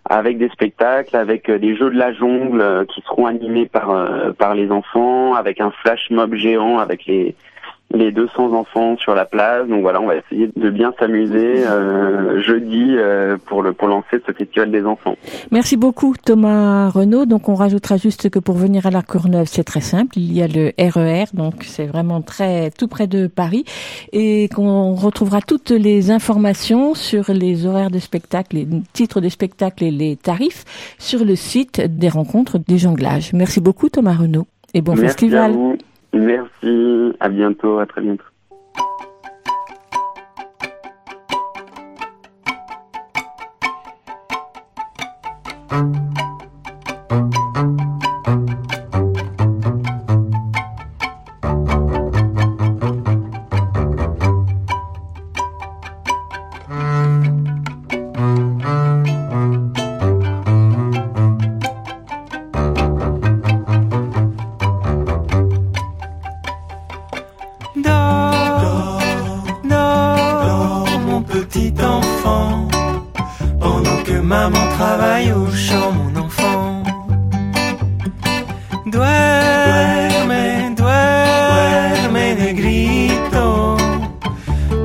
avec des spectacles, avec des jeux de la jungle qui seront animés par par les enfants, avec un flash mob géant avec les les 200 enfants sur la place. Donc voilà, on va essayer de bien s'amuser euh, jeudi euh, pour le pour lancer ce festival des enfants. Merci beaucoup Thomas Renaud. Donc on rajoutera juste que pour venir à la Courneuve, c'est très simple. Il y a le RER, donc c'est vraiment très tout près de Paris, et qu'on retrouvera toutes les informations sur les horaires de spectacle, les titres de spectacle et les tarifs sur le site des rencontres des jonglages. Merci beaucoup Thomas Renaud et bon Merci festival. À vous. Merci. À bientôt. À très bientôt. Au champ, mon enfant. Duerme, duerme, negrito,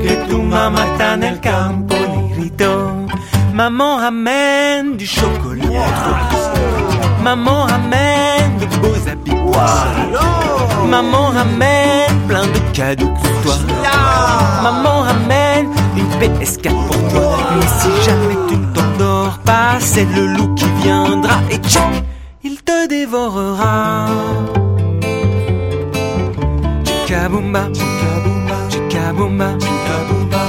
que tu mamá está en el campo, negrito. Maman ramène du chocolat. Maman ramène de beaux habits. Maman ramène plein de cadeaux pour toi. Maman ramène une PS4 pour toi. Mais si jamais tu c'est le loup qui viendra et tchac, il te dévorera. Chikaboomba, chikaboomba, chikaboomba,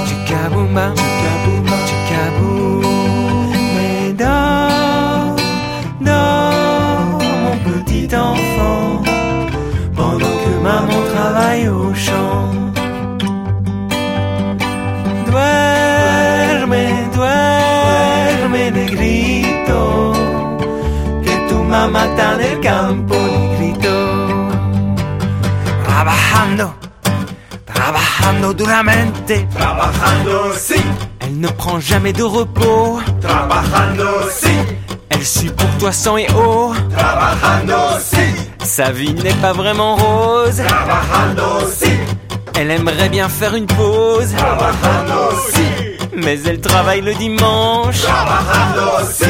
chikaboomba, chikaboom. Mais dors, dors, mon petit enfant, pendant que maman travaille au champ. Está en el campo negrito. Trabajando, trabajando duramente. Trabajando, sí. Elle ne prend jamais de repos. Trabajando, sí. Elle suit pour toi sang et eau. Trabajando, sí. Sa vie n'est pas vraiment rose. Trabajando, sí. Elle aimerait bien faire une pause. Trabajando, sí. Mais elle travaille le dimanche. Trabajando, sí.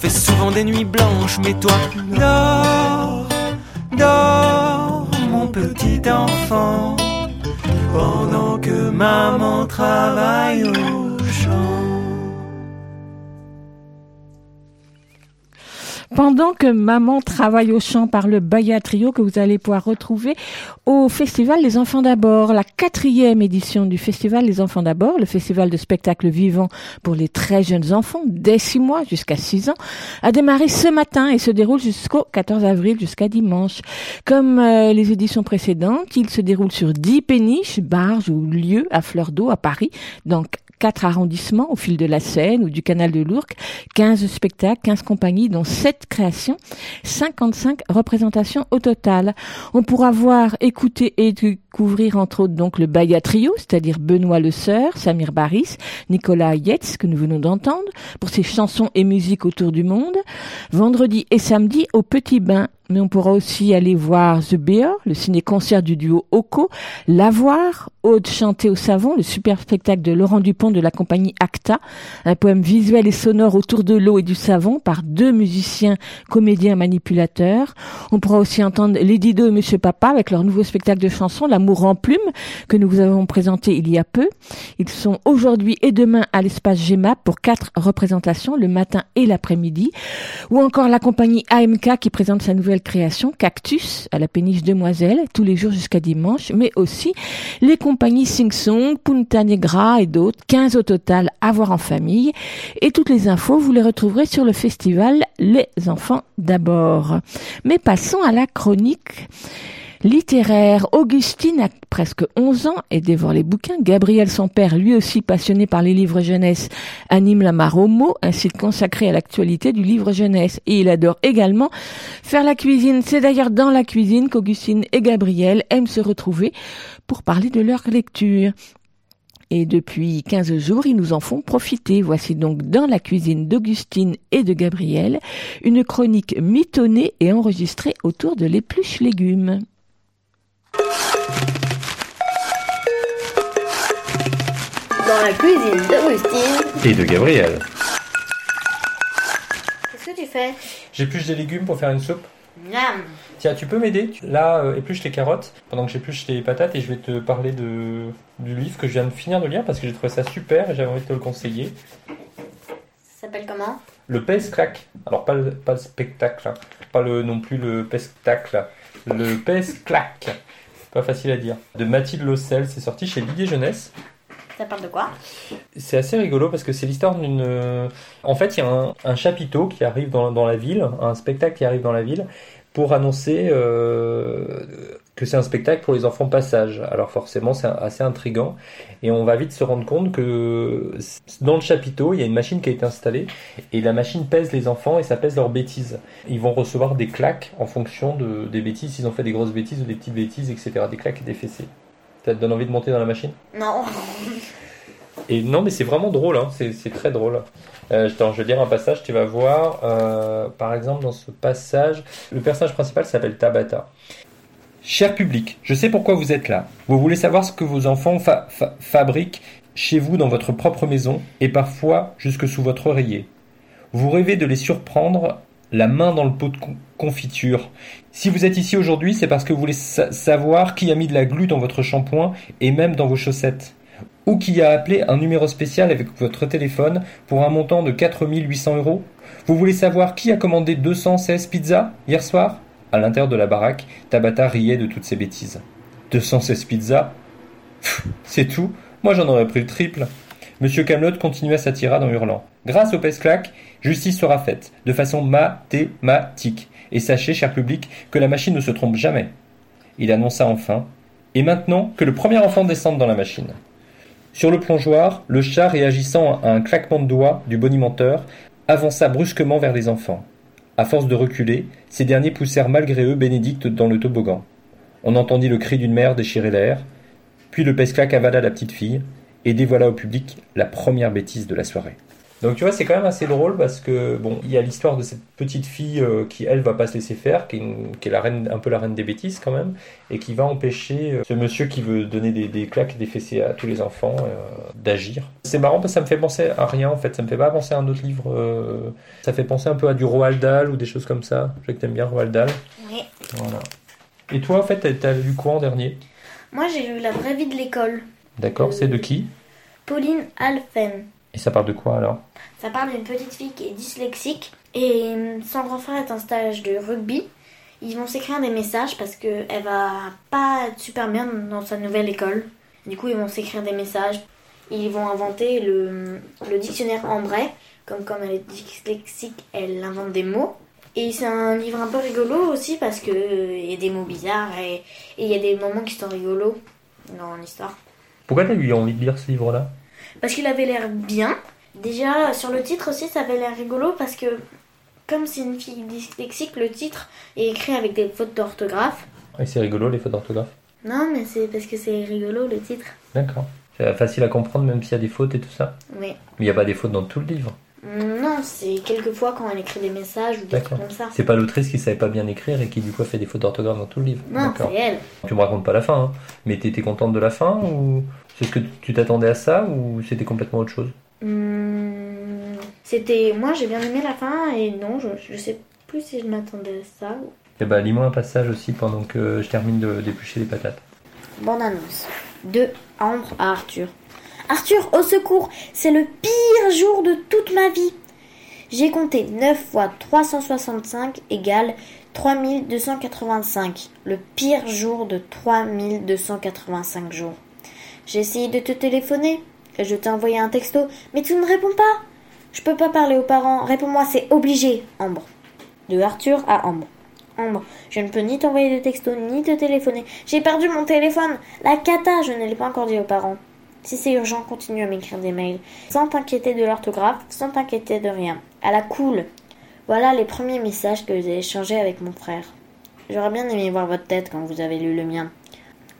Fait souvent des nuits blanches, mais toi, dors, dors, mon petit enfant, pendant que maman travaille Pendant que Maman travaille au champ par le Baya Trio que vous allez pouvoir retrouver au Festival Les Enfants d'abord, la quatrième édition du Festival Les Enfants d'abord, le festival de spectacle vivant pour les très jeunes enfants, dès 6 mois jusqu'à 6 ans, a démarré ce matin et se déroule jusqu'au 14 avril, jusqu'à dimanche. Comme euh, les éditions précédentes, il se déroule sur 10 péniches, barges ou lieux à fleur d'eau à Paris, donc quatre arrondissements au fil de la Seine ou du canal de l'Ourcq, 15 spectacles, 15 compagnies, dont 7 créations, 55 représentations au total. On pourra voir, écouter et découvrir entre autres donc le Baya Trio, c'est-à-dire Benoît Le Sœur, Samir Baris, Nicolas Yetz, que nous venons d'entendre, pour ses chansons et musiques autour du monde. Vendredi et samedi au Petit Bain, mais on pourra aussi aller voir The Bear, le ciné-concert du duo Oko, L'avoir, Aude chantée au savon, le super spectacle de Laurent Dupont de la compagnie Acta, un poème visuel et sonore autour de l'eau et du savon par deux musiciens, comédiens, manipulateurs. On pourra aussi entendre Lady Do et Monsieur Papa avec leur nouveau spectacle de chansons, L'amour en plume, que nous vous avons présenté il y a peu. Ils sont aujourd'hui et demain à l'espace GEMA pour quatre représentations, le matin et l'après-midi. Ou encore la compagnie AMK qui présente sa nouvelle création, Cactus, à la péniche Demoiselle, tous les jours jusqu'à dimanche, mais aussi les compagnies Sing Song, Punta Negra et d'autres, 15 au total à voir en famille. Et toutes les infos, vous les retrouverez sur le festival Les Enfants d'abord. Mais passons à la chronique littéraire. Augustine a presque 11 ans et dévore les bouquins. Gabriel, son père, lui aussi passionné par les livres jeunesse, anime la Maromo, un site consacré à l'actualité du livre jeunesse. Et il adore également faire la cuisine. C'est d'ailleurs dans la cuisine qu'Augustine et Gabriel aiment se retrouver pour parler de leur lecture. Et depuis 15 jours, ils nous en font profiter. Voici donc dans la cuisine d'Augustine et de Gabriel une chronique mitonnée et enregistrée autour de l'épluche légumes. Dans la cuisine d'Augustine. Et de Gabriel. Qu'est-ce que tu fais? J'épluche des légumes pour faire une soupe. Miam. Tiens, tu peux m'aider? Là, euh, épluche les carottes pendant que j'épluche les patates et je vais te parler de, du livre que je viens de finir de lire parce que j'ai trouvé ça super et j'avais envie de te le conseiller. Ça s'appelle comment? Le pèse claque. Alors, pas le, pas le spectacle, hein. pas le, non plus le pestacle. Le pèse claque. Pas facile à dire. De Mathilde Lossel, c'est sorti chez Didier Jeunesse. Ça parle de quoi? C'est assez rigolo parce que c'est l'histoire d'une. euh, En fait, il y a un, un chapiteau qui arrive dans, dans la ville, un spectacle qui arrive dans la ville pour annoncer euh, que c'est un spectacle pour les enfants passage. Alors forcément, c'est assez intrigant et on va vite se rendre compte que dans le chapiteau, il y a une machine qui a été installée et la machine pèse les enfants et ça pèse leurs bêtises. Ils vont recevoir des claques en fonction de, des bêtises, s'ils ont fait des grosses bêtises ou des petites bêtises, etc. Des claques et des fessées. Ça te donne envie de monter dans la machine? Non. et non, mais c'est vraiment drôle, hein. c'est très drôle. Euh, je vais lire un passage, tu vas voir. euh, par exemple, dans ce passage, le personnage principal s'appelle Tabata. Cher public, je sais pourquoi vous êtes là. Vous voulez savoir ce que vos enfants fa- fa- fabriquent chez vous dans votre propre maison et parfois jusque sous votre oreiller. Vous rêvez de les surprendre la main dans le pot de con- confiture. Si vous êtes ici aujourd'hui, c'est parce que vous voulez sa- savoir qui a mis de la glu dans votre shampoing et même dans vos chaussettes. Ou qui a appelé un numéro spécial avec votre téléphone pour un montant de 4800 euros. Vous voulez savoir qui a commandé 216 pizzas hier soir? À l'intérieur de la baraque, Tabata riait de toutes ces bêtises. 216 pizzas? C'est tout Moi j'en aurais pris le triple. Monsieur Camelot continua sa tirade en hurlant. Grâce au pèse-claque, justice sera faite, de façon mathématique. Et sachez, cher public, que la machine ne se trompe jamais. Il annonça enfin. Et maintenant, que le premier enfant descende dans la machine. Sur le plongeoir, le chat, réagissant à un claquement de doigts du bonimenteur, avança brusquement vers les enfants. À force de reculer, ces derniers poussèrent malgré eux Bénédicte dans le toboggan. On entendit le cri d'une mère déchirer l'air, puis le pèse-claque avala la petite fille et dévoila au public la première bêtise de la soirée. Donc tu vois, c'est quand même assez drôle parce que bon, il y a l'histoire de cette petite fille euh, qui elle va pas se laisser faire, qui est, une- qui est la reine, un peu la reine des bêtises quand même, et qui va empêcher euh, ce monsieur qui veut donner des, des claques, des fessées à tous les enfants euh, d'agir. C'est marrant parce que ça me fait penser à rien en fait, ça me fait pas penser à un autre livre. ça fait penser un peu à du Roald Dahl ou des choses comme ça. Je sais que t'aimes bien Roald Dahl. Oui. Voilà. Et toi en fait, t'as- t'as lu quoi en dernier? Moi, j'ai lu La vraie vie de l'école. D'accord, c'est de qui? Pauline Alphen. Et ça parle de quoi alors? Ça parle d'une petite fille qui est dyslexique et euh, son grand frère est en stage de rugby. Ils vont s'écrire des messages parce qu'elle va pas être super bien dans sa nouvelle école. Du coup, ils vont s'écrire des messages. Ils vont inventer le, le dictionnaire André. Comme comme elle est dyslexique, elle invente des mots. Et c'est un livre un peu rigolo aussi parce que euh, y a des mots bizarres et et il y a des moments qui sont rigolos dans l'histoire. Pourquoi t'as eu envie de lire ce livre-là? Parce qu'il avait l'air bien. Déjà, sur le titre aussi, ça avait l'air rigolo parce que, comme c'est une fille dyslexique, le titre est écrit avec des fautes d'orthographe. Et c'est rigolo les fautes d'orthographe? Non, mais c'est parce que c'est rigolo le titre. D'accord. C'est facile à comprendre même s'il y a des fautes et tout ça. Oui. Mais il n'y a pas des fautes dans tout le livre. Non, c'est quelquefois quand elle écrit des messages ou des trucs comme ça. C'est pas l'autrice qui savait pas bien écrire et qui du coup a fait des fautes d'orthographe dans tout le livre. Non, c'est elle. Tu me racontes pas la fin, hein. mais t'étais contente de la fin ou c'est ce que tu t'attendais à ça ou c'était complètement autre chose? Hmm, C'était. Moi, j'ai bien aimé la fin et non, je, je sais plus si je m'attendais à ça. ou- Eh ben lis-moi un passage aussi pendant que je termine de d'éplucher les patates. Bande annonce. De Ambre à Arthur. Arthur, au secours, c'est le pire jour de toute ma vie. J'ai compté 9 fois 365 égale 3285. Le pire jour de 3285 jours. J'ai essayé de te téléphoner je t'ai envoyé un texto, mais tu ne réponds pas. Je peux pas parler aux parents. Réponds-moi, c'est obligé, Ambre. De Arthur à Ambre. Ambre, je ne peux ni t'envoyer de texto ni te téléphoner. J'ai perdu mon téléphone. La cata, je ne l'ai pas encore dit aux parents. Si c'est urgent, continue à m'écrire des mails. Sans t'inquiéter de l'orthographe, sans t'inquiéter de rien. À la cool. Voilà les premiers messages que j'ai échangés avec mon frère. J'aurais bien aimé voir votre tête quand vous avez lu le mien.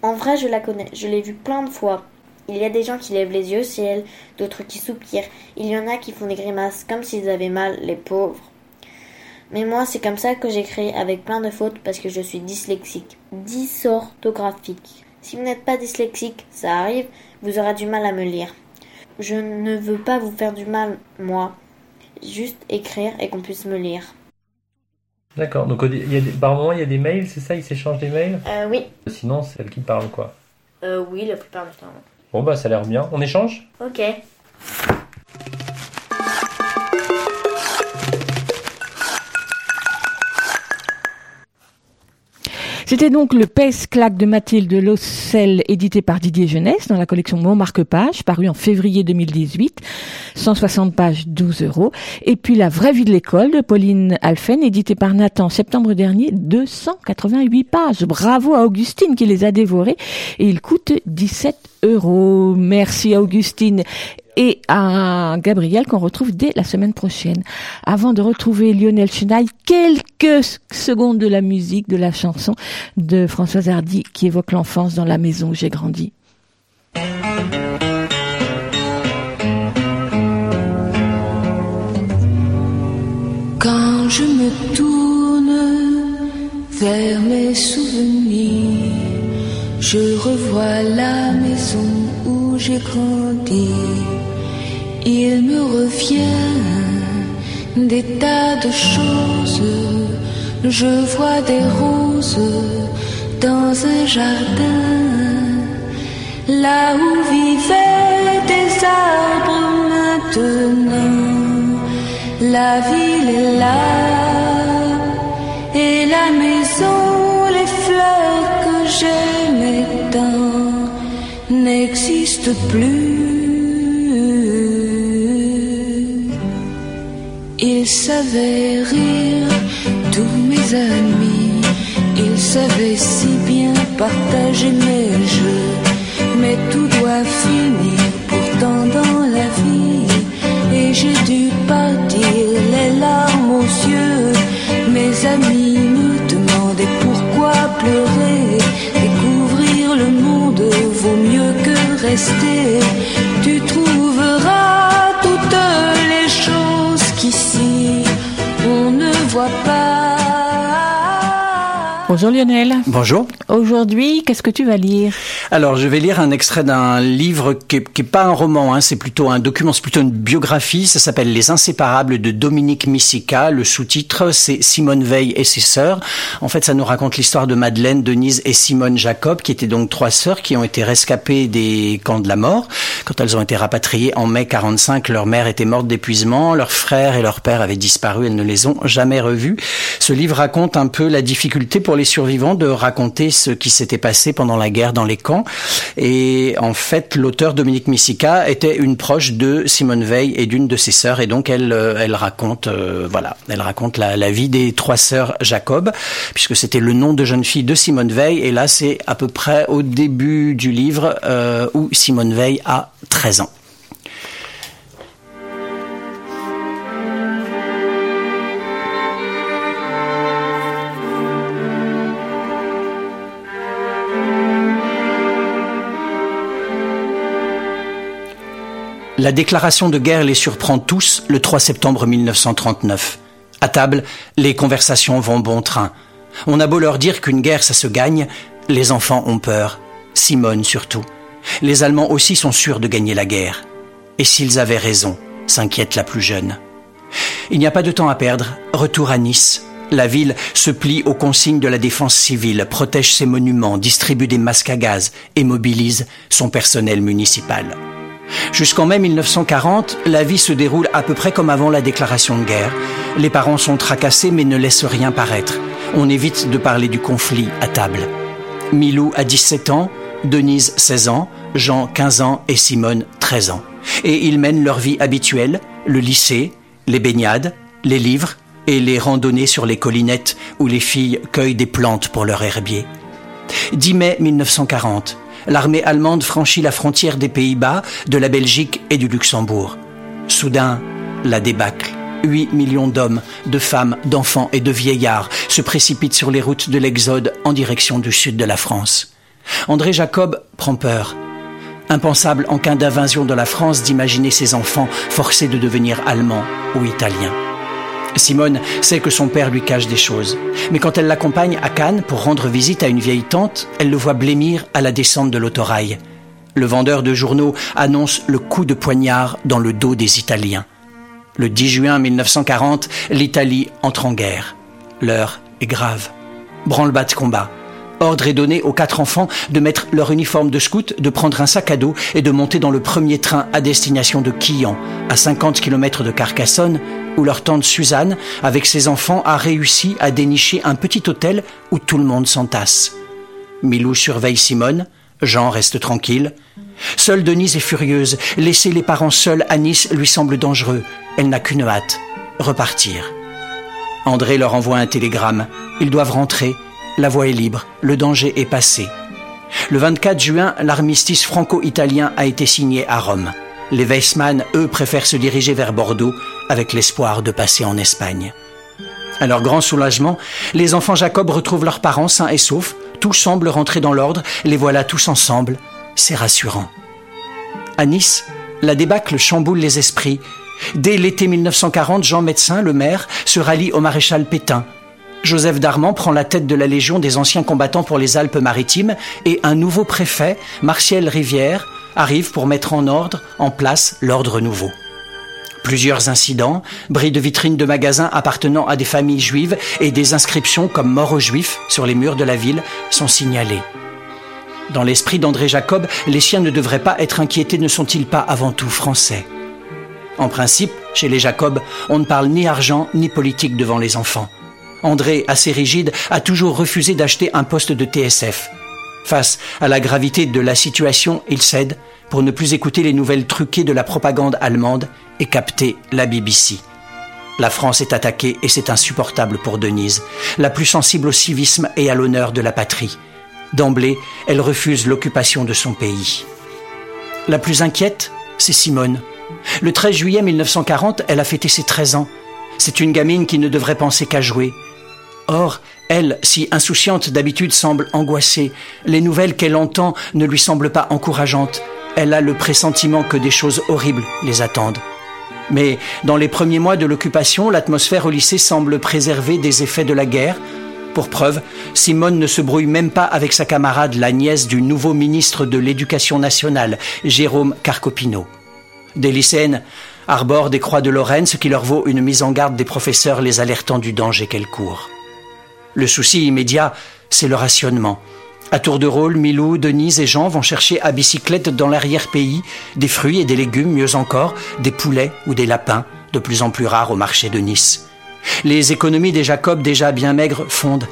En vrai, je la connais. Je l'ai vue plein de fois. Il y a des gens qui lèvent les yeux au ciel, d'autres qui soupirent. Il y en a qui font des grimaces comme s'ils avaient mal, les pauvres. Mais moi, c'est comme ça que j'écris avec plein de fautes parce que je suis dyslexique. Dysorthographique. Si vous n'êtes pas dyslexique, ça arrive, vous aurez du mal à me lire. Je ne veux pas vous faire du mal, moi. Juste écrire et qu'on puisse me lire. D'accord. Donc il y a des- par moment il y a des mails, c'est ça Ils s'échangent des mails Euh, oui. Sinon c'est elle qui parle quoi. Euh, oui, la plupart du temps. Bon bah ça a l'air bien. On échange? Ok. C'était donc le Pèse-Claque de Mathilde Lossel, édité par Didier Jeunesse dans la collection Mon Marque-Page, paru en février 2018. 160 pages, 12 euros. Et puis La vraie vie de l'école de Pauline Alphen, édité par Nathan septembre dernier, 288 pages. Bravo à Augustine qui les a dévorées et il coûte 17 euros. Merci Augustine et à Gabriel qu'on retrouve dès la semaine prochaine. Avant de retrouver Lionel Chenaille, quelques secondes de la musique, de la chanson de Françoise Hardy qui évoque l'enfance dans la maison où j'ai grandi. Quand je me tourne vers mes souvenirs, je revois la maison j'ai grandi. Il me revient des tas de choses. Je vois des roses dans un jardin, là où vivaient des arbres maintenant. La ville est là plus. Ils savaient rire, tous mes amis, ils savaient si bien partager mes jeux, mais tout doit finir pourtant dans la vie. Et j'ai dû partir les larmes aux yeux rester. Tu trouveras toutes les choses qu'ici on ne voit pas. Bonjour Lionel. Bonjour. Aujourd'hui, qu'est-ce que tu vas lire? Alors, je vais lire un extrait d'un livre qui est, qui est pas un roman, hein, c'est plutôt un document, c'est plutôt une biographie. Ça s'appelle Les Inséparables de Dominique Missica. Le sous-titre, c'est Simone Veil et ses sœurs. En fait, ça nous raconte l'histoire de Madeleine, Denise et Simone Jacob, qui étaient donc trois sœurs qui ont été rescapées des camps de la mort. Quand elles ont été rapatriées en mai 45, leur mère était morte d'épuisement, leur frère et leur père avaient disparu, elles ne les ont jamais revus. Ce livre raconte un peu la difficulté pour les survivants de raconter ce qui s'était passé pendant la guerre dans les camps. Et en fait, l'auteur Dominique Missica était une proche de Simone Veil et d'une de ses sœurs, et donc elle, euh, elle raconte, euh, voilà, elle raconte la, vie des trois sœurs Jacob, puisque c'était le nom de jeune fille de Simone Veil. Et là, c'est à peu près au début du livre euh, où Simone Veil a 13 ans. La déclaration de guerre les surprend tous le 3 septembre 1939. À table, les conversations vont bon train. On a beau leur dire qu'une guerre, ça se gagne, les enfants ont peur. Simone surtout. Les Allemands aussi sont sûrs de gagner la guerre. Et s'ils avaient raison, s'inquiète la plus jeune. Il n'y a pas de temps à perdre. Retour à Nice. La ville se plie aux consignes de la défense civile, protège ses monuments, distribue des masques à gaz et mobilise son personnel municipal. Jusqu'en mai 1940, la vie se déroule à peu près comme avant la déclaration de guerre. Les parents sont tracassés mais ne laissent rien paraître. On évite de parler du conflit à table. Milou a 17 ans, Denise 16 ans, Jean 15 ans et Simone 13 ans. Et ils mènent leur vie habituelle, le lycée, les baignades, les livres et les randonnées sur les collinettes où les filles cueillent des plantes pour leur herbier. 10 mai 1940, l'armée allemande franchit la frontière des Pays-Bas, de la Belgique et du Luxembourg. Soudain, la débâcle. 8 millions d'hommes, de femmes, d'enfants et de vieillards se précipitent sur les routes de l'Exode en direction du sud de la France. André Jacob prend peur. Impensable en cas d'invasion de la France d'imaginer ses enfants forcés de devenir allemands ou italiens. Simone sait que son père lui cache des choses. Mais quand elle l'accompagne à Cannes pour rendre visite à une vieille tante, elle le voit blêmir à la descente de l'autorail. Le vendeur de journaux annonce le coup de poignard dans le dos des Italiens. Le 10 juin 1940, l'Italie entre en guerre. L'heure est grave. Branle-bas de combat. Ordre est donné aux quatre enfants de mettre leur uniforme de scout, de prendre un sac à dos et de monter dans le premier train à destination de Quillan, à 50 km de Carcassonne, où leur tante Suzanne, avec ses enfants, a réussi à dénicher un petit hôtel où tout le monde s'entasse. Milou surveille Simone, Jean reste tranquille. Seule Denise est furieuse. Laisser les parents seuls à Nice lui semble dangereux. Elle n'a qu'une hâte, repartir. André leur envoie un télégramme. Ils doivent rentrer. La voie est libre, le danger est passé. Le 24 juin, l'armistice franco-italien a été signé à Rome. Les Weissmann, eux, préfèrent se diriger vers Bordeaux avec l'espoir de passer en Espagne. À leur grand soulagement, les enfants Jacob retrouvent leurs parents sains et saufs. Tout semble rentrer dans l'ordre. Les voilà tous ensemble. C'est rassurant. À Nice, la débâcle chamboule les esprits. Dès l'été 1940, Jean Médecin, le maire, se rallie au maréchal Pétain. Joseph Darman prend la tête de la Légion des anciens combattants pour les Alpes-Maritimes et un nouveau préfet, Martial Rivière, arrive pour mettre en ordre, en place, l'ordre nouveau. Plusieurs incidents, bris de vitrines de magasins appartenant à des familles juives et des inscriptions comme mort aux juifs sur les murs de la ville sont signalés. Dans l'esprit d'André Jacob, les chiens ne devraient pas être inquiétés, ne sont-ils pas avant tout français? En principe, chez les Jacob, on ne parle ni argent ni politique devant les enfants. André, assez rigide, a toujours refusé d'acheter un poste de TSF. Face à la gravité de la situation, il cède pour ne plus écouter les nouvelles truquées de la propagande allemande et capter la BBC. La France est attaquée et c'est insupportable pour Denise, la plus sensible au civisme et à l'honneur de la patrie. D'emblée, elle refuse l'occupation de son pays. La plus inquiète, c'est Simone. Le 13 juillet 1940, elle a fêté ses 13 ans. C'est une gamine qui ne devrait penser qu'à jouer. Or, elle, si insouciante d'habitude, semble angoissée. Les nouvelles qu'elle entend ne lui semblent pas encourageantes. Elle a le pressentiment que des choses horribles les attendent. Mais dans les premiers mois de l'occupation, l'atmosphère au lycée semble préserver des effets de la guerre. Pour preuve, Simone ne se brouille même pas avec sa camarade, la nièce du nouveau ministre de l'Éducation nationale, Jérôme Carcopino. Des lycéennes arborent des croix de Lorraine, ce qui leur vaut une mise en garde des professeurs les alertant du danger qu'elles courent. Le souci immédiat, c'est le rationnement. À tour de rôle, Milou, Denise et Jean vont chercher à bicyclette dans l'arrière-pays des fruits et des légumes, mieux encore, des poulets ou des lapins, de plus en plus rares au marché de Nice. Les économies des Jacob, déjà bien maigres, fondent.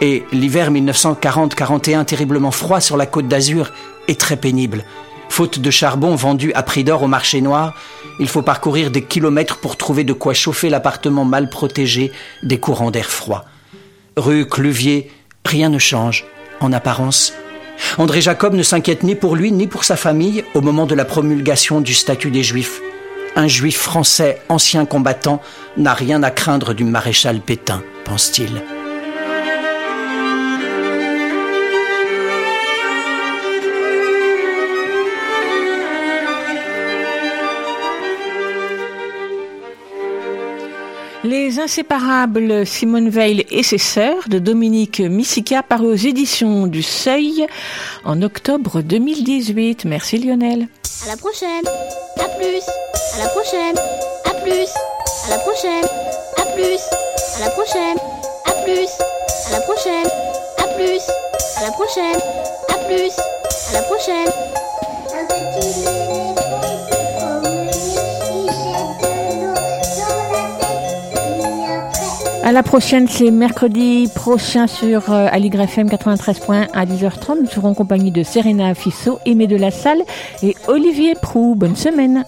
Et l'hiver 1940-41, terriblement froid sur la côte d'Azur, est très pénible. Faute de charbon vendu à prix d'or au marché noir, il faut parcourir des kilomètres pour trouver de quoi chauffer l'appartement mal protégé des courants d'air froid. Rue Cluvier, rien ne change, en apparence. André Jacob ne s'inquiète ni pour lui ni pour sa famille au moment de la promulgation du statut des Juifs. Un juif français ancien combattant n'a rien à craindre du maréchal Pétain, pense-t-il. Les inséparables Simone Veil et ses sœurs de Dominique Missica paru aux éditions du Seuil en octobre 2018. Merci Lionel. À la prochaine. À plus. À la prochaine. À plus. À la prochaine. À plus. À la prochaine. À plus. À la prochaine. À plus. À la prochaine. À plus. À la prochaine. À la prochaine, c'est mercredi prochain sur euh, Aligre FM 93.1 à 10h30. Nous serons en compagnie de Serena Fissot, Aimé de la Salle et Olivier Prou. Bonne semaine.